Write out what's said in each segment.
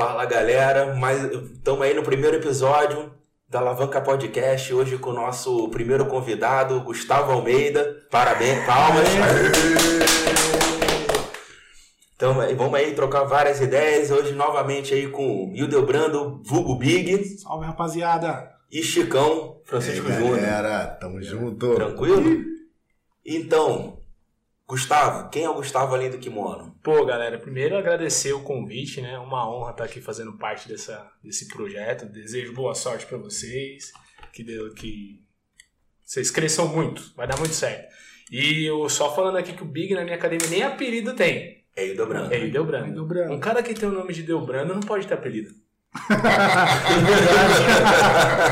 Fala galera, estamos aí no primeiro episódio da Alavanca Podcast, hoje com o nosso primeiro convidado, Gustavo Almeida. Parabéns, palmas. Então vamos aí trocar várias ideias. Hoje novamente aí com Hildebrando, vulgo Big. Salve rapaziada. E Chicão, Francisco Júnior. Galera, tamo junto. Tranquilo? Então, Gustavo, quem é o Gustavo além do kimono? Pô, galera, primeiro agradecer o convite, né? Uma honra estar aqui fazendo parte dessa, desse projeto. Desejo boa sorte para vocês, que, deu, que vocês cresçam muito, vai dar muito certo. E eu só falando aqui que o Big na minha academia nem apelido tem. É Hildebrando. É Hildebrando. Hildebrando. Um cara que tem o nome de Hildebrando não pode ter apelido.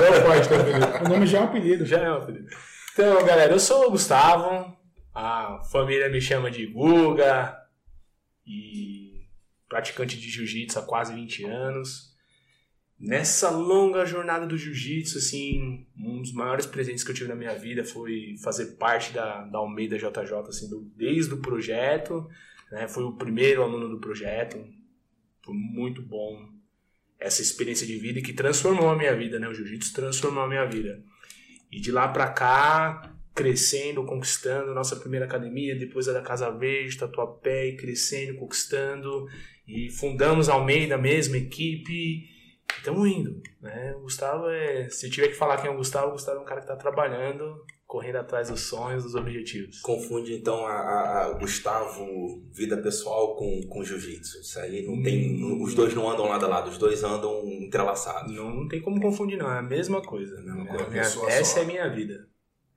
não pode ter apelido. O nome já é um apelido. Já é um apelido. Então, galera, eu sou o Gustavo, a família me chama de Guga e praticante de jiu-jitsu há quase 20 anos. Nessa longa jornada do jiu-jitsu, assim, um dos maiores presentes que eu tive na minha vida foi fazer parte da, da Almeida JJ, assim, do, desde o projeto, né? Foi o primeiro aluno do projeto, foi muito bom essa experiência de vida que transformou a minha vida, né? O jiu-jitsu transformou a minha vida. E de lá pra cá, crescendo, conquistando nossa primeira academia, depois a da Casa Verde, Tatuapé, e crescendo, conquistando. E fundamos a Almeida, a mesma equipe. Estamos indo. Né? O Gustavo é. Se tiver que falar quem é o Gustavo, o Gustavo é um cara que está trabalhando, correndo atrás dos sonhos, dos objetivos. Confunde então a, a, Gustavo vida pessoal com, com jiu-jitsu. Isso aí não tem. Hum. Os dois não andam lado a lado, os dois andam entrelaçados. Não, não tem como confundir, não. É a mesma coisa. A mesma coisa. Minha, essa só. é a minha vida.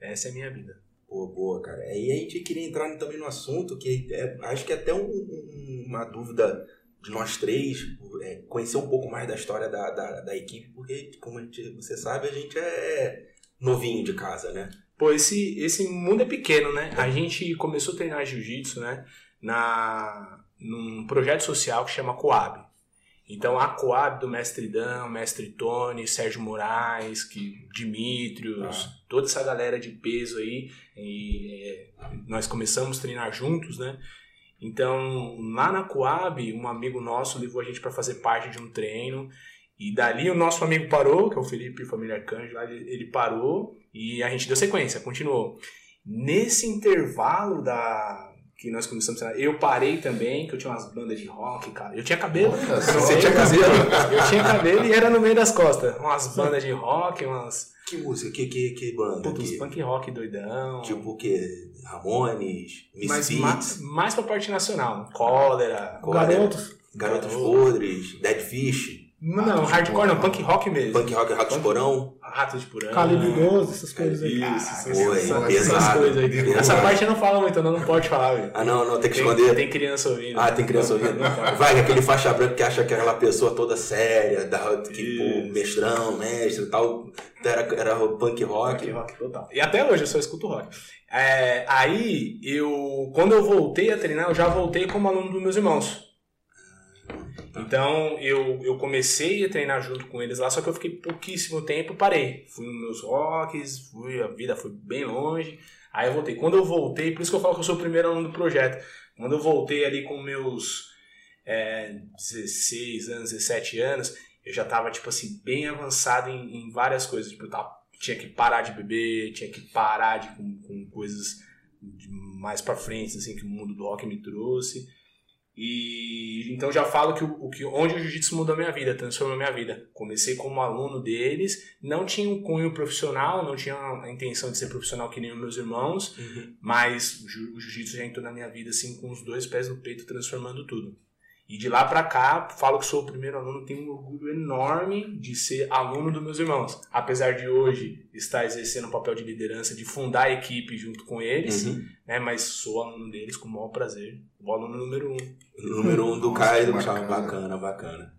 Essa é a minha vida. Boa, boa, cara. E a gente queria entrar também no assunto, que é, acho que é até um, um, uma dúvida de nós três, é, conhecer um pouco mais da história da, da, da equipe, porque, como gente, você sabe, a gente é novinho de casa, né? Pô, esse, esse mundo é pequeno, né? A gente começou a treinar jiu-jitsu, né? Na, num projeto social que chama Coab. Então a Coab do Mestre Dan, Mestre Tony, Sérgio Moraes, que, Dimitrios, ah. toda essa galera de peso aí, e, é, nós começamos a treinar juntos, né? Então lá na Coab, um amigo nosso levou a gente para fazer parte de um treino. E dali o nosso amigo parou, que é o Felipe Família Arcanjo, ele parou e a gente deu sequência, continuou. Nesse intervalo da, que nós começamos a Eu parei também, que eu tinha umas bandas de rock, cara. Eu tinha cabelo. Olha, você tinha cabelo? Eu tinha cabelo e era no meio das costas. Umas bandas de rock, umas. Que música? Que, que, que banda? Putz, punk rock doidão. Tipo o quê? Ramones? Misfits? Mais, mais pra parte nacional. Cólera. Cólera Garotos. Garotos Podres. Dead Fish. Não, não, hardcore não, punk rock mesmo. Punk rock, Ratos de Porão. Ratos de Porão. Calibre 12, essas coisas aí. Isso, Oi, essas coisas aí. Essa parte não fala muito, não, não pode falar, velho. Ah, não, não, tem que tem, esconder. Tem criança ouvindo. Ah, tem criança ouvindo. Vai, aquele faixa branca que acha que é aquela pessoa toda séria, da, que, pô, mestrão, mestre e tal. Era, era punk rock. Punk rock total. E até hoje eu só escuto rock. É, aí, eu, quando eu voltei a treinar, eu já voltei como aluno dos meus irmãos. Então eu, eu comecei a treinar junto com eles lá, só que eu fiquei pouquíssimo tempo, parei. Fui nos meus rocks, fui, a vida foi bem longe. Aí eu voltei. Quando eu voltei, por isso que eu falo que eu sou o primeiro aluno do projeto. Quando eu voltei ali com meus é, 16 anos, 17 anos, eu já tava, tipo assim, bem avançado em, em várias coisas. Tipo, tava, tinha que parar de beber, tinha que parar de, com, com coisas mais pra frente, assim, que o mundo do rock me trouxe. E então já falo que, o, que onde o jiu-jitsu mudou a minha vida, transformou a minha vida. Comecei como aluno deles, não tinha um cunho profissional, não tinha a intenção de ser profissional que nem os meus irmãos, uhum. mas o jiu-jitsu já entrou na minha vida assim com os dois pés no peito, transformando tudo. E de lá para cá, falo que sou o primeiro aluno, tenho um orgulho enorme de ser aluno dos meus irmãos. Apesar de hoje estar exercendo o papel de liderança, de fundar a equipe junto com eles, uhum. né? Mas sou aluno deles com o maior prazer. O aluno número um. Número um do Caio do bacana. bacana, bacana.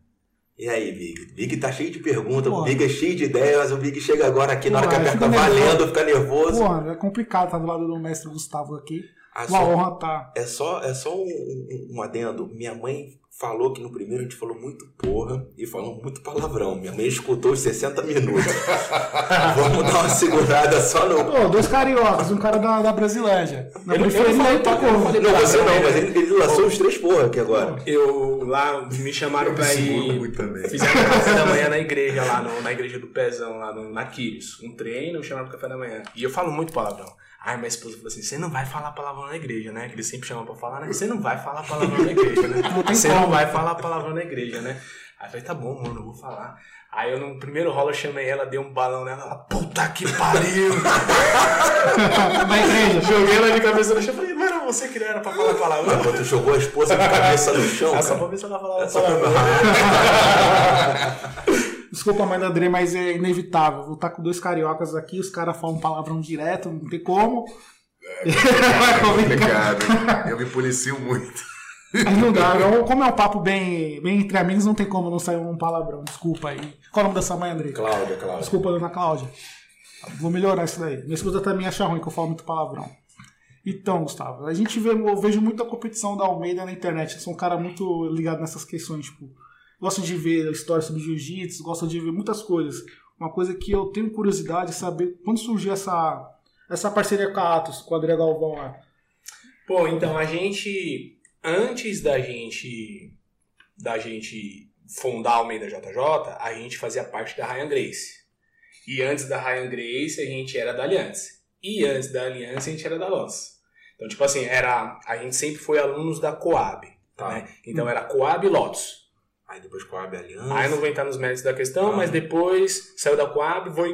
E aí, Big? Big tá cheio de perguntas, o Big é cheio de ideias, o Big chega agora aqui, Pô, na hora que aperta valendo, fica nervoso. Pô, é complicado estar tá do lado do mestre Gustavo aqui. Ah, Uma só, honra tá. É só, é só um, um, um adendo. Minha mãe falou que no primeiro a gente falou muito porra e falou muito palavrão. Minha mãe escutou os 60 minutos. Vamos dar uma segurada só no. Pô, dois cariocas, um cara da, da Brasilândia. Na Eu não- eu periferia não falei tá você não, mas ele, ele lançou os três porra aqui agora. Eu lá me chamaram Eu pra ir. muito também. Fizeram café da manhã na igreja, lá no- na igreja do Pezão, lá no, na Quírios. Um treino, me chamaram pro café da manhã. E eu falo muito palavrão. Ai, minha esposa falou assim: você não vai falar palavrão na igreja, né? Que eles sempre chamam pra falar, né? Você não vai falar palavrão na igreja, né? Você não vai falar palavrão na igreja, né? Aí eu falei, tá bom, mano, eu vou falar. Aí eu no primeiro rolo eu chamei ela, dei um balão nela, ela, puta que pariu! Na igreja. Joguei ela de cabeça no chão, falei, mano, você que não era pra falar palavrão. Quando tu jogou a esposa de cabeça no chão, Ah, só pra ver se ela falava Só pra- palavrão. Desculpa, mãe da André, mas é inevitável. Vou estar com dois cariocas aqui, os caras falam palavrão direto, não tem como. Vai complicar. Obrigado. Eu me policio muito. Mas não dá. Eu- Como é um papo bem, bem entre amigos, não tem como não sair um palavrão. Desculpa aí. Qual é o nome dessa mãe, André? Cláudia, Cláudia. Desculpa, dona Cláudia. Vou melhorar isso daí. Minha esposa também acha ruim que eu falo muito palavrão. Então, Gustavo, a gente vê, eu vejo muita competição da Almeida na internet. Eu sou um cara muito ligado nessas questões, tipo, gosto de ver histórias sobre jiu-jitsu, gosto de ver muitas coisas. Uma coisa que eu tenho curiosidade é saber quando surgiu essa, essa parceria com a Atos, com o André Galvão lá. Pô, então a gente, antes da gente, da gente fundar a Almeida JJ, a gente fazia parte da Ryan Grace. E antes da Ryan Grace, a gente era da Aliança. E antes da Aliança, a gente era da Lotus. Então, tipo assim, era, a gente sempre foi alunos da Coab. Tá. Né? Então era Coab e Lotus. Aí depois Abe Aliança. Aí não vou entrar nos méritos da questão, Ah. mas depois saiu da Coab, foi,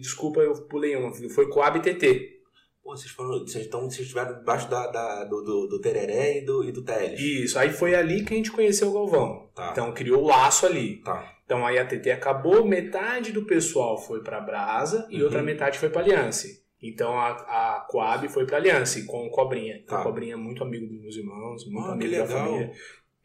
desculpa, eu pulei um, foi Coab e TT. Pô, vocês foram. Vocês, então, vocês estiveram debaixo da, da- do, do, do Tereré e do, e do Teles. Isso, aí foi ali que a gente conheceu o Galvão. Tá. Então criou o laço ali. Tá. Então aí a TT acabou, metade do pessoal foi pra Brasa e Uhum. outra metade foi pra Aliança. Então a, a Coab foi pra Aliança com o Cobrinha. Tá. O Cobrinha é muito amigo dos meus irmãos, muito Ah, amigo da família.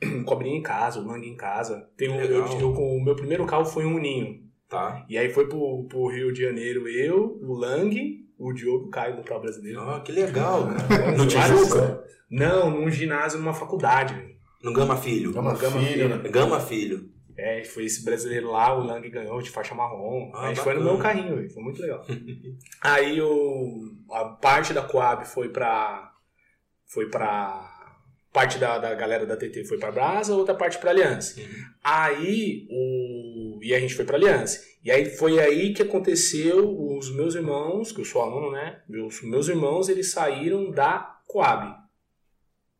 Cobrinha em casa, o Lang em casa. Tem um, eu, eu- o meu primeiro carro foi um Uninho. Tá. E aí foi pro, pro Rio de Janeiro eu, o Lang, o Diogo Caio do Pau Brasileiro. Ah, que legal, cara. No Vários- Tijuca? Não, num ginásio, numa faculdade. No Gama Filho. Gama Gama Filho, Filho. né? Gama Filho. É, foi esse brasileiro lá, o Lang ganhou de faixa marrom. Ah, a gente foi no bacana. meu carrinho, foi muito legal. Aí o, a parte da Coab foi pra. Foi pra. Parte da, da galera da TT foi pra Brasa, outra parte pra Aliança. Uhum. Aí o. E a gente foi pra Aliança. E aí foi aí que aconteceu os meus irmãos, que eu sou aluno, né? Meus, meus irmãos, eles saíram da Coab.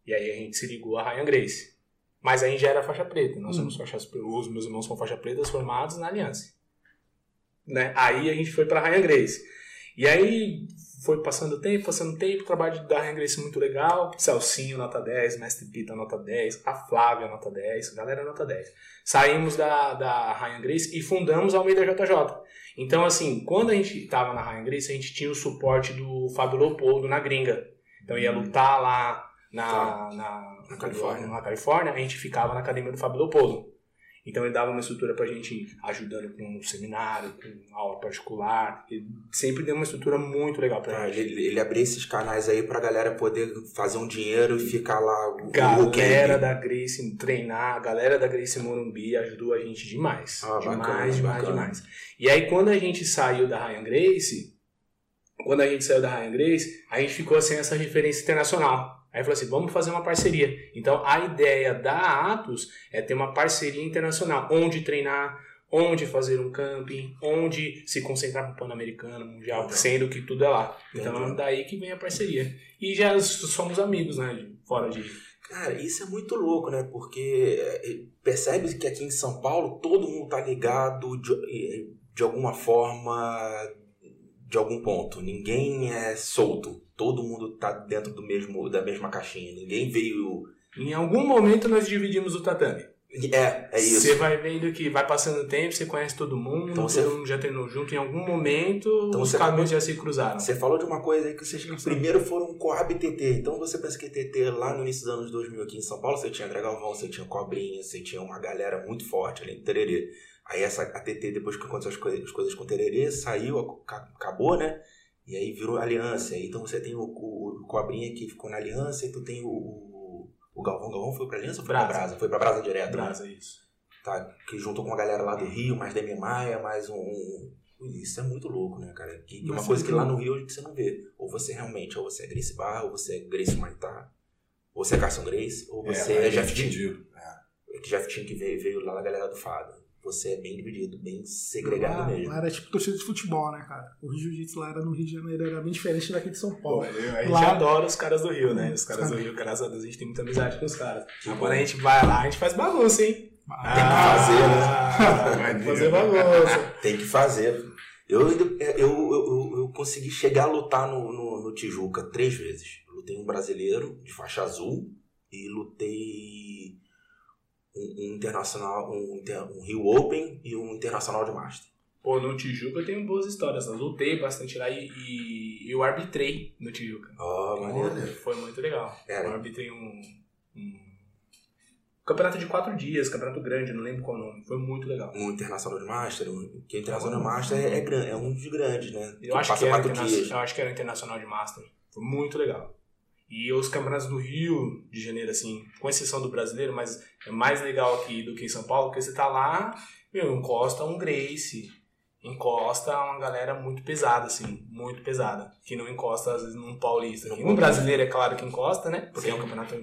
E aí a gente se ligou a Ryan Grace. Mas aí já era faixa preta. Nós somos faixas Os meus irmãos são faixa pretas formados na Aliança. Né? Aí a gente foi pra Ryan Grace. E aí foi passando o tempo, passando o tempo, o trabalho da Ryan Grace muito legal. Celcinho, nota 10, Mestre Pita, nota 10, a Flávia, nota 10, galera, nota 10. Saímos da, da Ryan Grace e fundamos a Almeida JJ. Então, assim, quando a gente tava na Ryan Grace, a gente tinha o suporte do Fábio Leopoldo na gringa. Então ia lutar lá na, Tá. na, Na Califórnia. na Califórnia, a gente ficava na academia do Fábio Leopoldo. Então ele dava uma estrutura pra gente ir ajudando com seminário, com aula particular. Ele sempre deu uma estrutura muito legal pra Tá, gente. ele, ele abriu esses canais aí pra galera poder fazer um dinheiro e ficar lá Galera da Grace treinar, a galera da Grace Morumbi ajudou a gente demais. Ah, demais, bacana, demais, bacana. demais. E aí quando a gente saiu da Ryan Grace, quando a gente saiu da Ryan Grace, a gente ficou sem essa referência internacional. Aí falou assim, vamos fazer uma parceria. Então a ideia da Atos é ter uma parceria internacional, onde treinar, onde fazer um camping, onde se concentrar no Pan-Americano, Mundial, sendo que tudo é lá. Então é daí que vem a parceria. E já somos amigos, né? Fora de Cara, isso é muito louco, né? Porque é, percebe que aqui em São Paulo todo mundo tá ligado de, eh, de alguma forma, de algum ponto. Ninguém é solto. Todo mundo tá dentro do mesmo, da mesma caixinha. Ninguém veio. Em algum momento nós dividimos o tatame. É, é isso. Você vai vendo que vai passando o tempo, você conhece todo mundo, Então todo você- mundo já treinou junto. Em algum momento Então os caminhos já se cruzaram. Você falou de uma coisa aí que vocês primeiro foram Coab TT. Então você pensa que TT lá no início dos anos 2000 aqui em São Paulo, você tinha André Galvão, você tinha Cobrinha, você tinha uma galera muito forte ali no Tererê. Aí essa a TT, depois que aconteceu as, coi- as coisas com o Tererê, saiu, ac- acabou, né? E aí virou aliança. Então você tem o, o, o Cobrinha que ficou na aliança, e tu tem o, o, O Galvão, Galvão foi pra Aliança ou foi pra Brasa. Brasa? Foi pra Brasa direto. né? Brasa, isso. Tá, que juntou com uma galera lá do Rio, mais Demi Maia, mais um. um- Isso é muito louco, né, cara? Que, que é uma Mas coisa que lá no Rio você não vê. Ou você realmente, ou você é Grace Barra, ou você é Grace Maitá, ou você é Carson Grace, ou você é, é Jeff Tim. dividido. Que Jeff Tim que veio, veio lá da galera do Fado. Você é bem dividido, bem segregado lá, mesmo. lá era tipo torcida de futebol, né, cara? O Rio Jiu-Jitsu lá era no Rio de Janeiro, era bem diferente daqui de São Pô, Paulo. a gente Lá- adora os caras do Rio, né? Os caras do Rio, graças a Deus, a gente tem muita amizade com os caras. Quando a gente vai lá, a gente faz bagunça, hein? Ah, Tem que fazer, né? Ah, tem que fazer bagunça. Tem que fazer. Eu, eu, eu, eu, eu consegui chegar a lutar no, no, no Tijuca três vezes. Lutei um brasileiro de faixa azul e lutei um, um internacional, um, um Rio Open e um internacional de Master. Pô, no Tijuca eu tenho boas histórias. Eu lutei bastante lá e, e eu arbitrei no Tijuca. Ó, maneiro. Foi muito legal. Era. Eu arbitrei um, um campeonato de quatro dias, campeonato grande, não lembro qual nome. Foi muito legal. Um internacional de Master, um, que o internacional de Master é, é, gran- é um dos grandes, né? Eu acho, que passa era quatro interna- dias. eu acho que era o Internacional de Master. Foi muito legal. E os campeonatos do Rio de Janeiro, assim, com exceção do brasileiro, mas é mais legal aqui do que em São Paulo, porque você tá lá, meu, encosta um Grace, encosta uma galera muito pesada, assim, muito pesada. Que não encosta, às vezes, num paulista. Não E no brasileiro, é claro que encosta, né? Porque Sim. é um campeonato.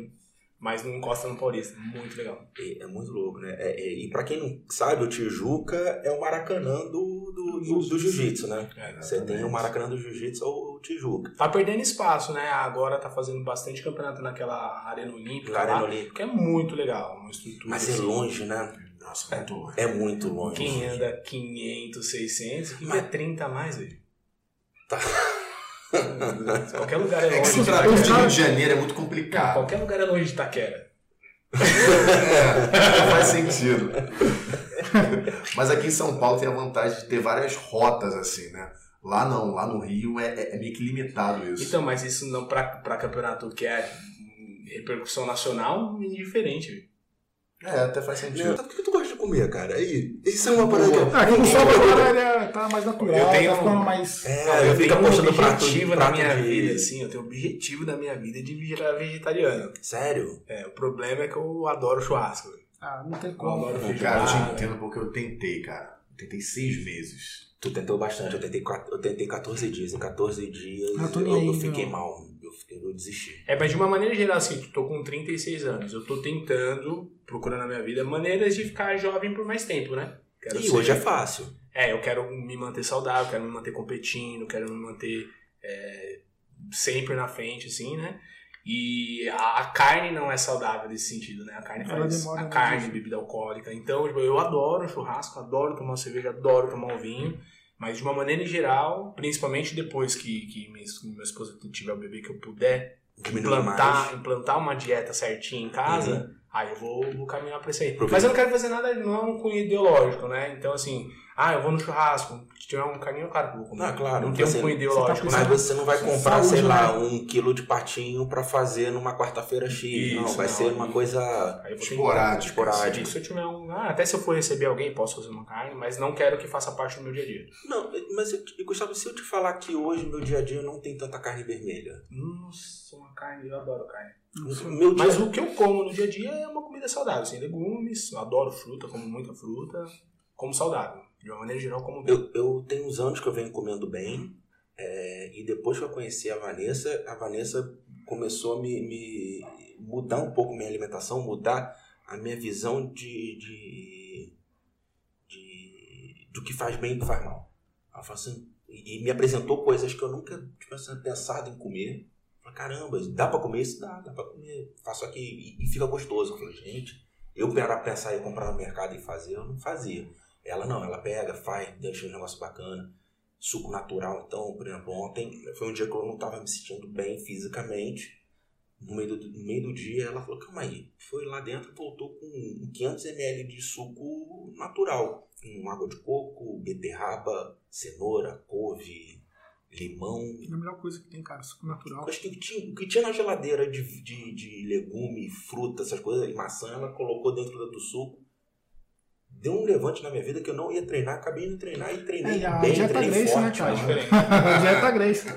Mas não encosta no paulista. Muito legal. É, é muito louco, né? É- é- e pra quem não sabe, o Tijuca é o Maracanã do, do, do, do Jiu-Jitsu, né? Você tem o Maracanã do Jiu-Jitsu ou o Tijuca. Tá perdendo espaço, né? Agora tá fazendo bastante campeonato naquela Arena Olímpica. Na Arena lá, Olímpica. Que é muito legal. Uma estrutura. Mas é assim, longe, né? Nossa, muito. É muito longe. Quem anda 500, 600, que Mas- é 30 a mais, velho. Tá. Qualquer lugar é É que longe se de. Rio de Janeiro é muito complicado. Qualquer lugar é longe de Itaquera. É, não faz sentido. Mas aqui em São Paulo tem a vantagem de ter várias rotas assim, né? Lá não, lá no Rio é, é- é meio que limitado isso. Então, mas isso não pra, pra campeonato que é repercussão nacional, é indiferente. É, até faz sentido. O que comer, cara? Aí, isso é uma parada que... Ah, aqui no Salvador ele tá mais natural, Eu tenho tá ficando um- mais. É, eu eu fico tenho um apostando prato, objetivo na minha de... vida, assim, eu tenho um objetivo na minha vida de virar vegetariano. Sério? É, o problema é que eu adoro churrasco, velho. Ah, não tem Eu como. adoro Pô, feijoada. cara, eu te entendo porque eu tentei, cara. Eu tentei seis meses. Tu tentou bastante, eu tentei, eu tentei 14 dias. Em 14 dias Ah, eu, eu fiquei não. mal. Eu, eu desisti. É, mas de uma maneira geral, assim, eu tô com 36 anos. Eu tô tentando, procurando na minha vida, maneiras de ficar jovem por mais tempo, né? Quero E ser- hoje é fácil. É, eu quero me manter saudável, quero me manter competindo, quero me manter é, sempre na frente, assim, né? E a, a carne não é saudável nesse sentido, né? A carne Ela faz demora a carne, bebida alcoólica. Então, tipo, eu adoro churrasco, adoro tomar uma cerveja, adoro tomar um vinho. Mas de uma maneira geral, principalmente depois que, que minha, minha esposa tiver o bebê que eu puder implantar, implantar uma dieta certinha em casa, Uhum. Aí eu vou, vou caminhar pra isso aí. Mas eu não quero fazer nada, não é um cunho ideológico, né? Então, assim, ah, eu vou no churrasco, se tiver um carninho, claro que eu vou comer. Ah, claro, Não tem um cunho ideológico, você tá Mas né? você não vai comprar, saúde, sei lá, né? um quilo de patinho pra fazer numa quarta-feira X. não, Isso, vai não, ser uma coisa vou Esporádico. esporádica. Se eu tiver um. Ah, até se eu for receber alguém, posso fazer uma carne, mas não quero que faça parte do meu dia a dia. Não, mas eu, Gustavo, se eu te falar que hoje, no meu dia a dia, não tem tanta carne vermelha. Nossa, uma carne, eu adoro carne. Meu dia, Mas o que eu como no dia a dia é uma comida saudável, assim, legumes, eu adoro fruta, como muita fruta, como saudável. De uma maneira geral, como bem. eu, eu tenho uns anos que eu venho comendo bem. é, e depois que eu conheci a Vanessa, a Vanessa começou a me, me mudar um pouco minha alimentação, mudar a minha visão de, de, de do que faz bem e do que faz mal. Ela falou assim, e e me apresentou coisas que eu nunca tivesse pensado em comer. Falei, caramba, dá pra comer isso? Dá, dá pra comer. Faço aqui e, e fica gostoso. Eu falei, gente, eu para pensar em comprar no mercado e fazer, eu não fazia. Ela não, ela pega, faz, deixa um negócio bacana. Suco natural, então, por exemplo, ontem foi um dia que eu não estava me sentindo bem fisicamente. No meio, do, no meio do dia, ela falou: calma aí. Foi lá dentro voltou com 500 ml de suco natural. Com água de coco, beterraba, cenoura, couve, limão. É a melhor coisa que tem, cara, suco natural. Acho que o que tinha, o que tinha na geladeira de, de, de legume, fruta, essas coisas, e maçã, ela colocou dentro do suco. Deu um levante na minha vida que eu não ia treinar, acabei indo treinar e treinei É, a bem, dieta treinei Grace, forte. né, cara? Faz diferença. A dieta Grace.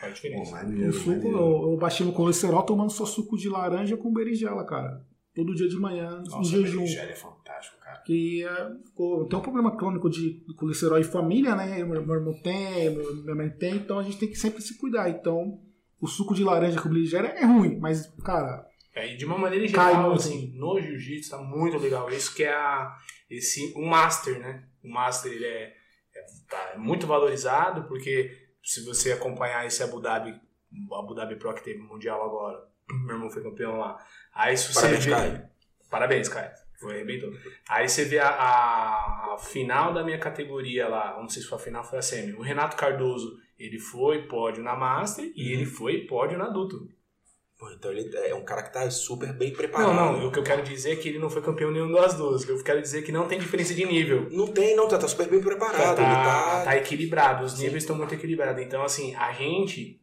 Faz diferença. O suco, eu, eu baixei no colesterol tomando só suco de laranja com berinjela, cara. Todo dia de manhã, em jejum. berinjela é fantástico. Que é, ficou- tem um problema crônico de colesterol em família, né? Meu, meu irmão tem, meu- minha mãe tem, então a gente tem que sempre se cuidar. Então, o suco de laranja com berinjela é ruim, mas, cara, É, e de uma maneira geral, assim, no jiu-jitsu tá muito legal. Isso que é a, esse, o Master, né? O Master ele é, é, tá muito valorizado, porque se você acompanhar esse Abu Dhabi, o Abu Dhabi Pro que teve o Mundial agora, meu irmão foi campeão lá. Aí se você Parabéns, vê- Caio. Parabéns, Caio. Foi arrebentou. Aí você vê a, a- a final da minha categoria lá, não sei se foi a final, foi a semi. O Renato Cardoso, ele foi pódio na Master e Uhum. ele foi pódio na adulto. Então ele é um cara que tá super bem Não, preparado. não, o que eu quero dizer é que ele não foi campeão nenhum das duas. Eu quero dizer é que não tem diferença de nível. Não tem, não, tá, tá super bem preparado. tá, tá. tá equilibrado, os Sim. níveis estão muito equilibrados. Então, assim, a gente,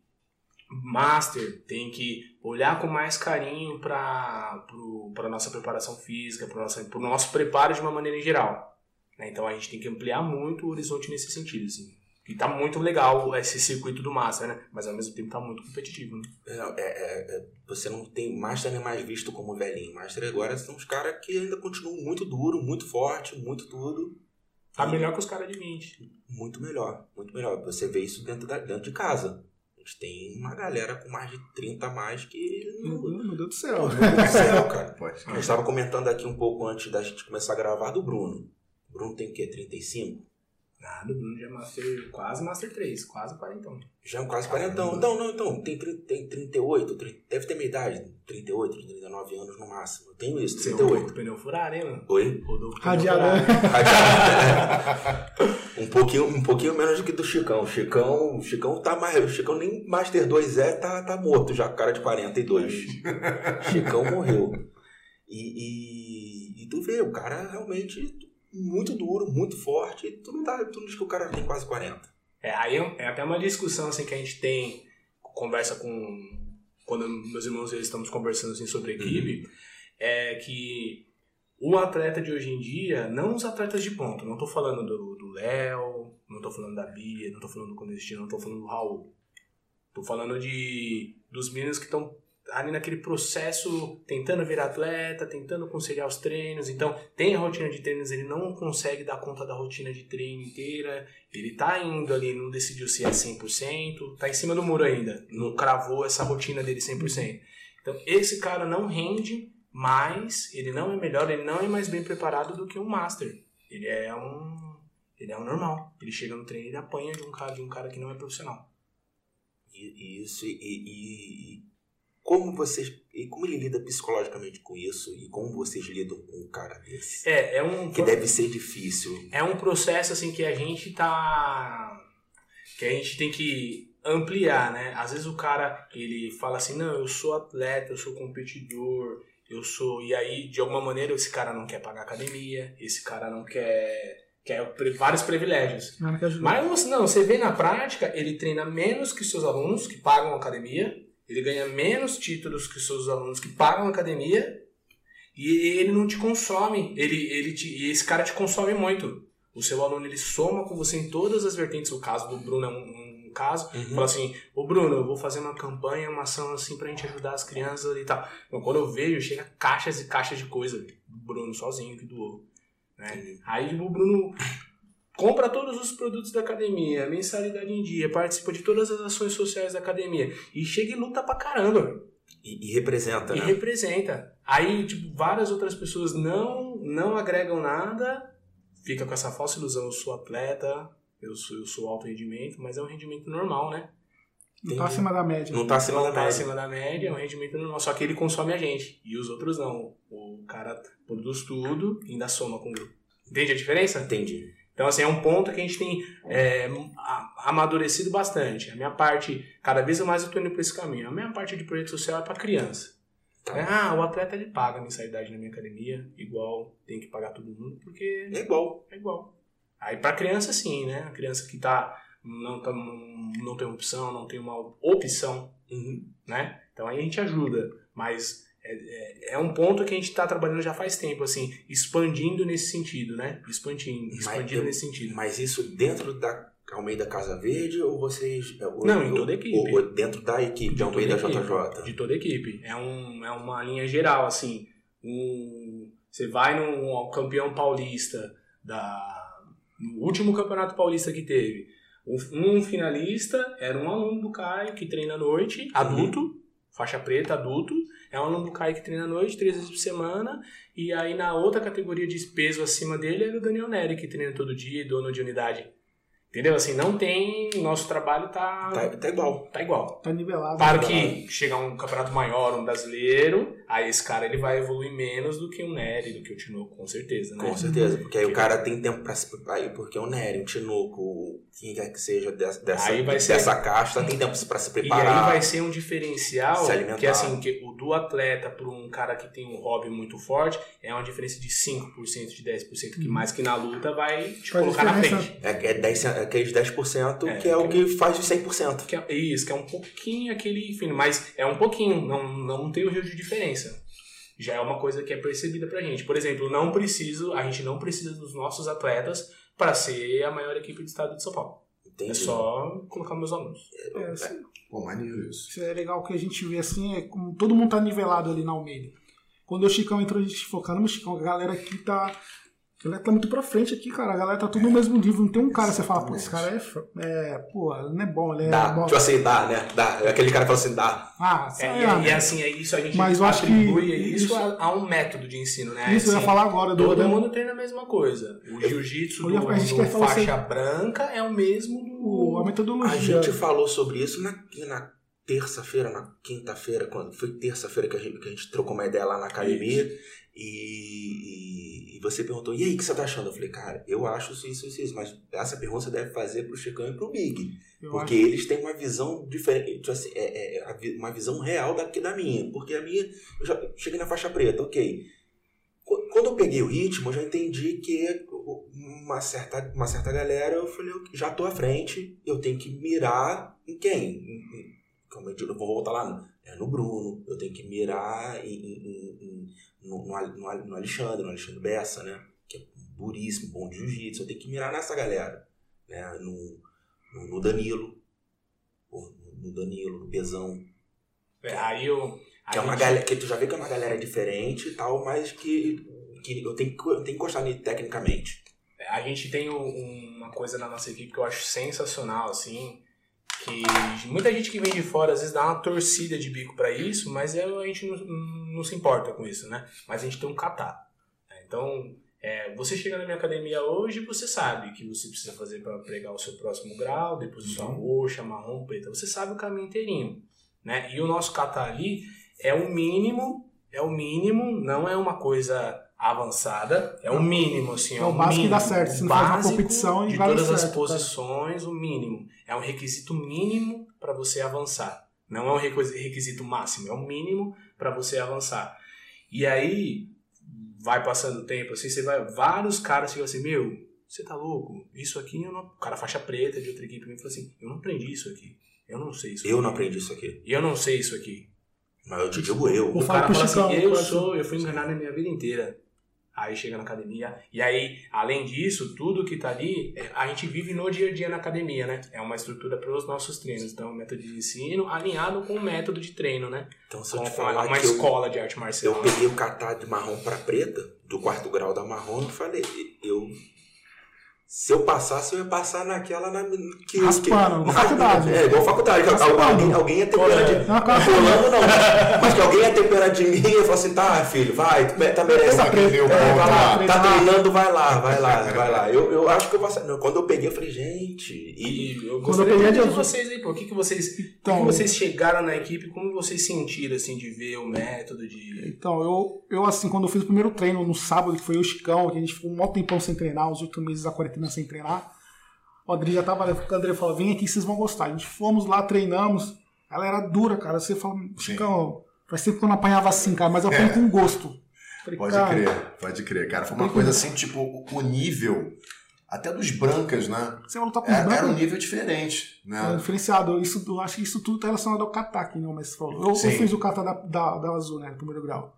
Master, tem que olhar com mais carinho para a nossa preparação física, para o nosso preparo de uma maneira em geral. né? Então, a gente tem que ampliar muito o horizonte nesse sentido. Assim. E tá muito legal esse circuito do Master, né? Mas ao mesmo tempo tá muito competitivo, né? É, é, é, você não tem. Master não é mais visto como velhinho. Master agora são os caras que ainda continuam muito duro, muito forte, muito tudo. Tá melhor que os caras de 20. Muito melhor, muito melhor. Você vê isso dentro, da, dentro de casa. Gente tem uma galera com mais de 30 a mais que. meu Deus, meu Deus do Meu céu. Deus do céu, cara. Pode. A gente estava comentando aqui um pouco antes da gente começar a gravar do Bruno. O Bruno tem o quê? 35? Nada, o Bruno já é Master, quase Master 3, quase 40. Já é um quase 40. Então, não, então, tem, tem 38, tri- deve ter minha idade, 38, 39 anos no máximo. Eu tenho isso, Você rodou 38. com o pneu furado, hein, mano? Oi? Rodou com o Radiador. furado. um, pouquinho, um pouquinho menos do que do Chicão. O Chicão, o Chicão tá mais. O Chicão nem Master 2 é, tá, tá morto já, cara de 42. Chicão morreu. E, e, e tu vê, o cara realmente muito duro, muito forte. Tu não, dá, tu não diz que o cara tem quase 40. É, aí é, é até uma discussão assim, que a gente tem, conversa com. Quando meus irmãos e eu estamos conversando assim, sobre a equipe, é que o atleta de hoje em dia, não os atletas de ponto, não tô falando do Léo, não tô falando da Bia, não tô falando do Conestino, não tô falando do Raul. Tô falando de dos meninos que estão ali naquele processo, tentando virar atleta, tentando conciliar os treinos. Então, tem a rotina de treinos, ele não consegue dar conta da rotina de treino inteira. Ele tá indo ali, não decidiu se é 100%, tá em cima do muro ainda, não cravou essa rotina dele 100%. Então, esse cara não rende mais, ele não é melhor, ele não é mais bem preparado do que um master. Ele é um ele é um normal. Ele chega no treino e apanha de um cara de um cara que não é profissional. Isso, e, e- e como vocês. E como ele lida psicologicamente com isso? E como vocês lidam com um cara desse? É, é um Que deve ser difícil. é um processo assim que a gente tá que a gente tem que ampliar, né? Às vezes o cara ele fala assim, não, eu sou atleta, eu sou competidor, eu sou e aí de alguma maneira esse cara não quer pagar academia, esse cara não quer quer vários privilégios. Mas você- não, você vê na prática, ele treina menos que os seus alunos que pagam academia, ele ganha menos títulos que os seus alunos que pagam academia, e ele não te consome. Ele, ele te, e esse cara te consome muito. O seu aluno ele soma com você em todas as vertentes. O caso do Bruno é um, um caso. Uhum. Fala assim, ô Bruno, eu vou fazer uma campanha, uma ação assim pra gente ajudar as crianças e tal. Então, quando eu vejo, chega caixas e caixas de coisa do Bruno sozinho que doou. Né? Aí o Bruno compra todos os produtos da academia, mensalidade em dia, participa de todas as ações sociais da academia e chega e luta pra caramba. E, e representa, E né? representa. Aí, tipo, várias outras pessoas não, não agregam nada, fica com essa falsa ilusão, eu sou atleta, eu sou, eu sou alto rendimento, mas é um rendimento normal, né? Não tá acima da média. Não tá acima não da tá média. acima da média, é um rendimento normal, só que ele consome a gente, e os outros não. O cara produz tudo e ainda soma com o grupo. Entende a diferença? Entendi. Então, assim, é um ponto que a gente tem é, amadurecido bastante. A minha parte, cada vez mais eu tô indo por esse caminho. A minha parte de projeto social é para criança. Tá. É, ah, o atleta ele paga a mensalidade na minha academia, igual tem que pagar todo mundo, porque É igual. é igual. Aí para criança, sim, né? A criança que tá não, tá, não tem opção, não tem uma opção, Uhum. né? Então aí a gente ajuda, mas é, é- é um ponto que a gente está trabalhando já faz tempo, assim, expandindo nesse sentido, né? Expandindo, Mas expandindo eu- nesse sentido. Mas isso dentro da Almeida Casa Verde ou vocês. ou- Não, em toda a equipe. Ou, ou dentro da equipe de Almeida toda a JJ. equipe, De toda a equipe. É, um, é uma linha geral, assim. Um, você vai no campeão paulista da. No último campeonato paulista que teve. Um, um finalista era um aluno do Caio que treina à noite, adulto, faixa preta, adulto. É um aluno do Caio que treina à noite, três vezes por semana. E aí na outra categoria de peso acima dele era o Daniel Neri, que treina todo dia, dono de unidade. Entendeu? Assim, não tem. Nosso trabalho tá, Tá, tá igual. tá igual. Tá nivelado. Claro nivelado. que chegar um campeonato maior, um brasileiro, aí esse cara ele vai evoluir menos do que um Nery, do que o Tinoco, com certeza, né? Com certeza, porque aí o cara tem tempo pra se preparar, porque o Nery, o Tinoco, quem quer que seja dessa, dessa, Aí vai ser- dessa casta, tem tempo pra se E preparar. aí vai ser um diferencial que assim, que o do atleta para um cara que tem um hobby muito forte é uma diferença de 5%, de 10%, que mais que na luta vai te Faz colocar na frente. É, é, 10, é aqueles 10% É, que é o que faz de 100%. Que é, isso, que é um pouquinho aquele fino, mas é um pouquinho, não, não tem o rio de diferença. Já é uma coisa que é percebida pra gente. Por exemplo, não preciso, a gente não precisa dos nossos atletas para ser a maior equipe do estado de São Paulo. Entendi. É só colocar meus alunos. É, assim, Pô, maneiro isso. Isso é legal que a gente vê assim, é como todo mundo tá nivelado ali na Almeida. Quando o Chicão entrou, a gente falou, caramba, Chicão, a galera aqui tá. A galera tá muito pra frente aqui, cara. A galera tá tudo no mesmo nível. Não tem um cara que você fala, pô, esse cara é. é pô, ele não é bom, ele é Dá, bom. tipo assim, dá, né? Dá. É Aquele cara que fala assim, dá. Ah, É, sei e, lá, e né? assim, é isso a gente Mas eu acho que atribui isso, isso- a, a um método de ensino, né? Isso eu ia Assim, falar agora do. Todo mundo treina a mesma coisa. O jiu-jitsu do, do falar faixa sobre- branca é o mesmo o- a do... metodologia. A gente falou sobre isso na, na terça-feira, na quinta-feira, quando foi terça-feira que a, gente, que a gente trocou uma ideia lá na academia. E, e você perguntou, e aí, o que você tá achando? Eu falei, cara, eu acho isso, isso, isso, isso. Mas essa pergunta você deve fazer pro Chicão e pro Big. Eu Porque eles têm uma visão diferente, tipo assim, é, é, vi- uma visão real daqui da minha. Porque a minha, eu já cheguei na faixa preta, ok. Qu- Quando eu peguei o ritmo, eu já entendi que uma certa, uma certa galera, eu falei, eu já tô à frente, eu tenho que mirar em quem? Em- em- Como eu digo, eu vou voltar lá é, no Bruno, eu tenho que mirar em, em- em- no, no, no Ale- no Alexandre, no Alexandre Bessa, né? Que é duríssimo, bom de jiu-jitsu, eu tenho que mirar nessa galera, né? No, no, no Danilo, no Danilo, no Pezão, É, aí eu... que é uma gente- galera que tu já vê que é uma galera diferente e tal, mas que, que eu tenho que, eu tenho que gostar nele tecnicamente. A gente tem um- uma coisa na nossa equipe que eu acho sensacional, assim, que muita gente que vem de fora às vezes dá uma torcida de bico pra isso, mas é, a gente não, não se importa com isso, né? Mas a gente tem um catar. né? Então, é, você chega na minha academia hoje, você sabe o que você precisa fazer para pregar o seu próximo grau, depois sua roxa, marrom, preta. Você sabe o caminho inteirinho, né? E o nosso catar ali é o mínimo, é o mínimo, não é uma coisa avançada, é o mínimo, assim, É o básico que mínimo, dá certo. Se o não faz uma competição, de todas as certo, cara. posições, o mínimo. É um requisito mínimo para você avançar. Não é um requisi- requisito máximo, é o mínimo para você avançar. E aí, vai passando o tempo, assim, você vai. Vários caras ficam assim, meu, você tá louco? Isso aqui eu não. O cara faixa preta de outra equipe me falou assim, eu não aprendi isso aqui. Eu não sei isso Eu aqui. não aprendi isso aqui, Eu não sei isso aqui. mas eu te digo eu. O falar cara fala assim, eu eu sou, eu fui enganado na minha vida inteira. Aí chega na academia. E aí, além disso, tudo que tá ali, é, a gente vive no dia a dia na academia, né? É uma estrutura para os nossos treinos. Então, um método de ensino alinhado com o método de treino, né? Então se eu te falar uma que eu, escola de arte marcial. eu peguei o catar de marrom pra preta, do quarto grau da marrom, eu falei, eu se eu passasse, eu ia passar naquela na, que, Raspando, que, faculdade. É, igual faculdade. Alguém, alguém ia pena de mim. Não, não, não. Mas que alguém ia temperar de mim e falo falar assim, tá, filho, vai, tá merecendo. É, né? tá treinando, vai lá, vai lá, vai lá. Eu, eu acho que eu passei. Quando eu peguei, eu falei, gente. E eu quando eu peguei de vocês aí, pô, o que, que vocês. Então, vocês chegaram na equipe, como vocês sentiram assim de ver o método de. Então, eu, eu assim, quando eu fiz o primeiro treino no sábado, que foi o Chicão, que a gente ficou um maior tempão sem treinar, os oito meses a 40 né, criança ir treinar. O Adri já tava com o André falou: vem aqui, vocês vão gostar. A gente fomos lá, treinamos. Ela era dura, cara. Você fala, Chicão, faz tempo que eu não apanhava assim, cara, mas eu apanho é. com gosto. Falei, pode cara, crer, pode crer, cara. Foi uma coisa assim, tipo, o nível até dos brancas, né? Você vai lutar tá com é. Era um nível diferente, né? É, diferenciado. Isso, eu acho que isso tudo está relacionado ao kata, que não, né, mas falou. Eu, eu, fiz o kata da, da, da, azul, né? No primeiro grau.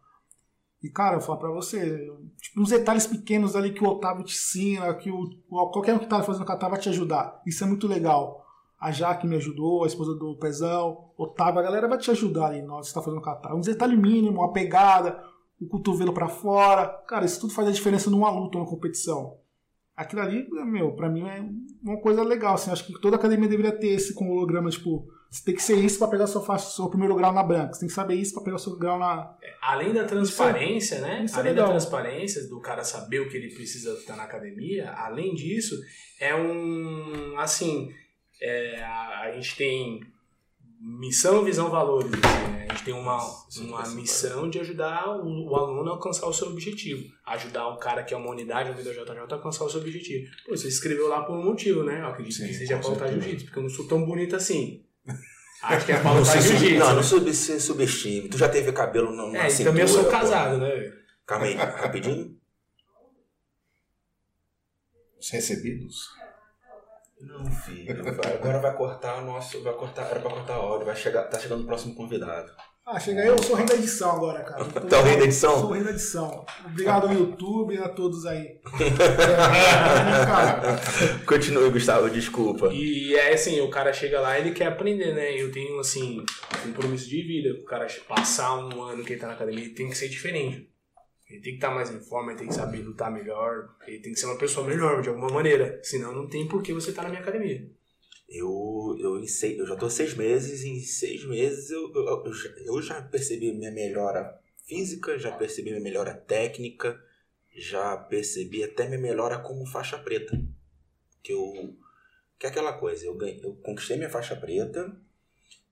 E, cara, eu falo pra você, tipo, uns detalhes pequenos ali que o Otávio te ensina, que o, qualquer um que tá fazendo catar vai te ajudar. Isso é muito legal. A Jaque me ajudou, a esposa do Pezão, Otávio, a galera vai te ajudar ali hora que você tá fazendo catar. Um detalhe mínimo, a pegada, o cotovelo pra fora. Cara, isso tudo faz a diferença numa luta, numa competição. Aquilo ali, meu, pra mim é uma coisa legal, assim. Acho que toda academia deveria ter esse com holograma, tipo, você tem que ser isso pra pegar faixa, seu primeiro grau na branca. Você tem que saber isso pra pegar o seu grau na. Além da transparência, né? isso é além da legal. transparência, do cara saber o que ele precisa estar na academia, além disso, é um. Assim, é, a, a gente tem missão, visão, valores. assim, né? A gente tem uma, Isso, uma isso, missão de ajudar o, o aluno a alcançar o seu objetivo. Ajudar um cara que é uma unidade, um VJJ, a alcançar o seu objetivo. Pô, você escreveu lá por um motivo, né? Eu acredito Sim, que seja pra lutar jiu-jitsu, porque eu não sou tão bonito assim. Acho que é se sub- jiu-jitsu. não, né? não sub, se subestime. Tu já teve cabelo no, É, cintura? também eu sou pô. casado, né? velho? Calma aí, rapidinho. Os recebidos? Não, filho. vai- agora vai cortar o nosso. Vai cortar. Era pra cortar a hora. Vai chegar, tá chegando o próximo convidado. Ah, chega aí, eu sou rei da edição agora, cara. Tô- Tá o rei da edição? Sou rei da edição. Obrigado ao YouTube e a todos aí. cara, Continue, Gustavo, desculpa. E é assim, o cara chega lá e ele quer aprender, né? Eu tenho, assim, um compromisso de vida. O cara passar um ano que ele tá na academia, ele tem que ser diferente. Ele tem que estar mais em forma, ele tem que saber lutar melhor, ele tem que ser uma pessoa melhor, de alguma maneira. Senão não tem por que você estar na minha academia. Eu, eu, em seis, eu já tô seis meses, em seis meses eu, eu, eu já, percebi minha melhora física, já percebi minha melhora técnica, já percebi até minha melhora como faixa preta. Que eu. Que é aquela coisa, eu, ganhei, eu conquistei minha faixa preta,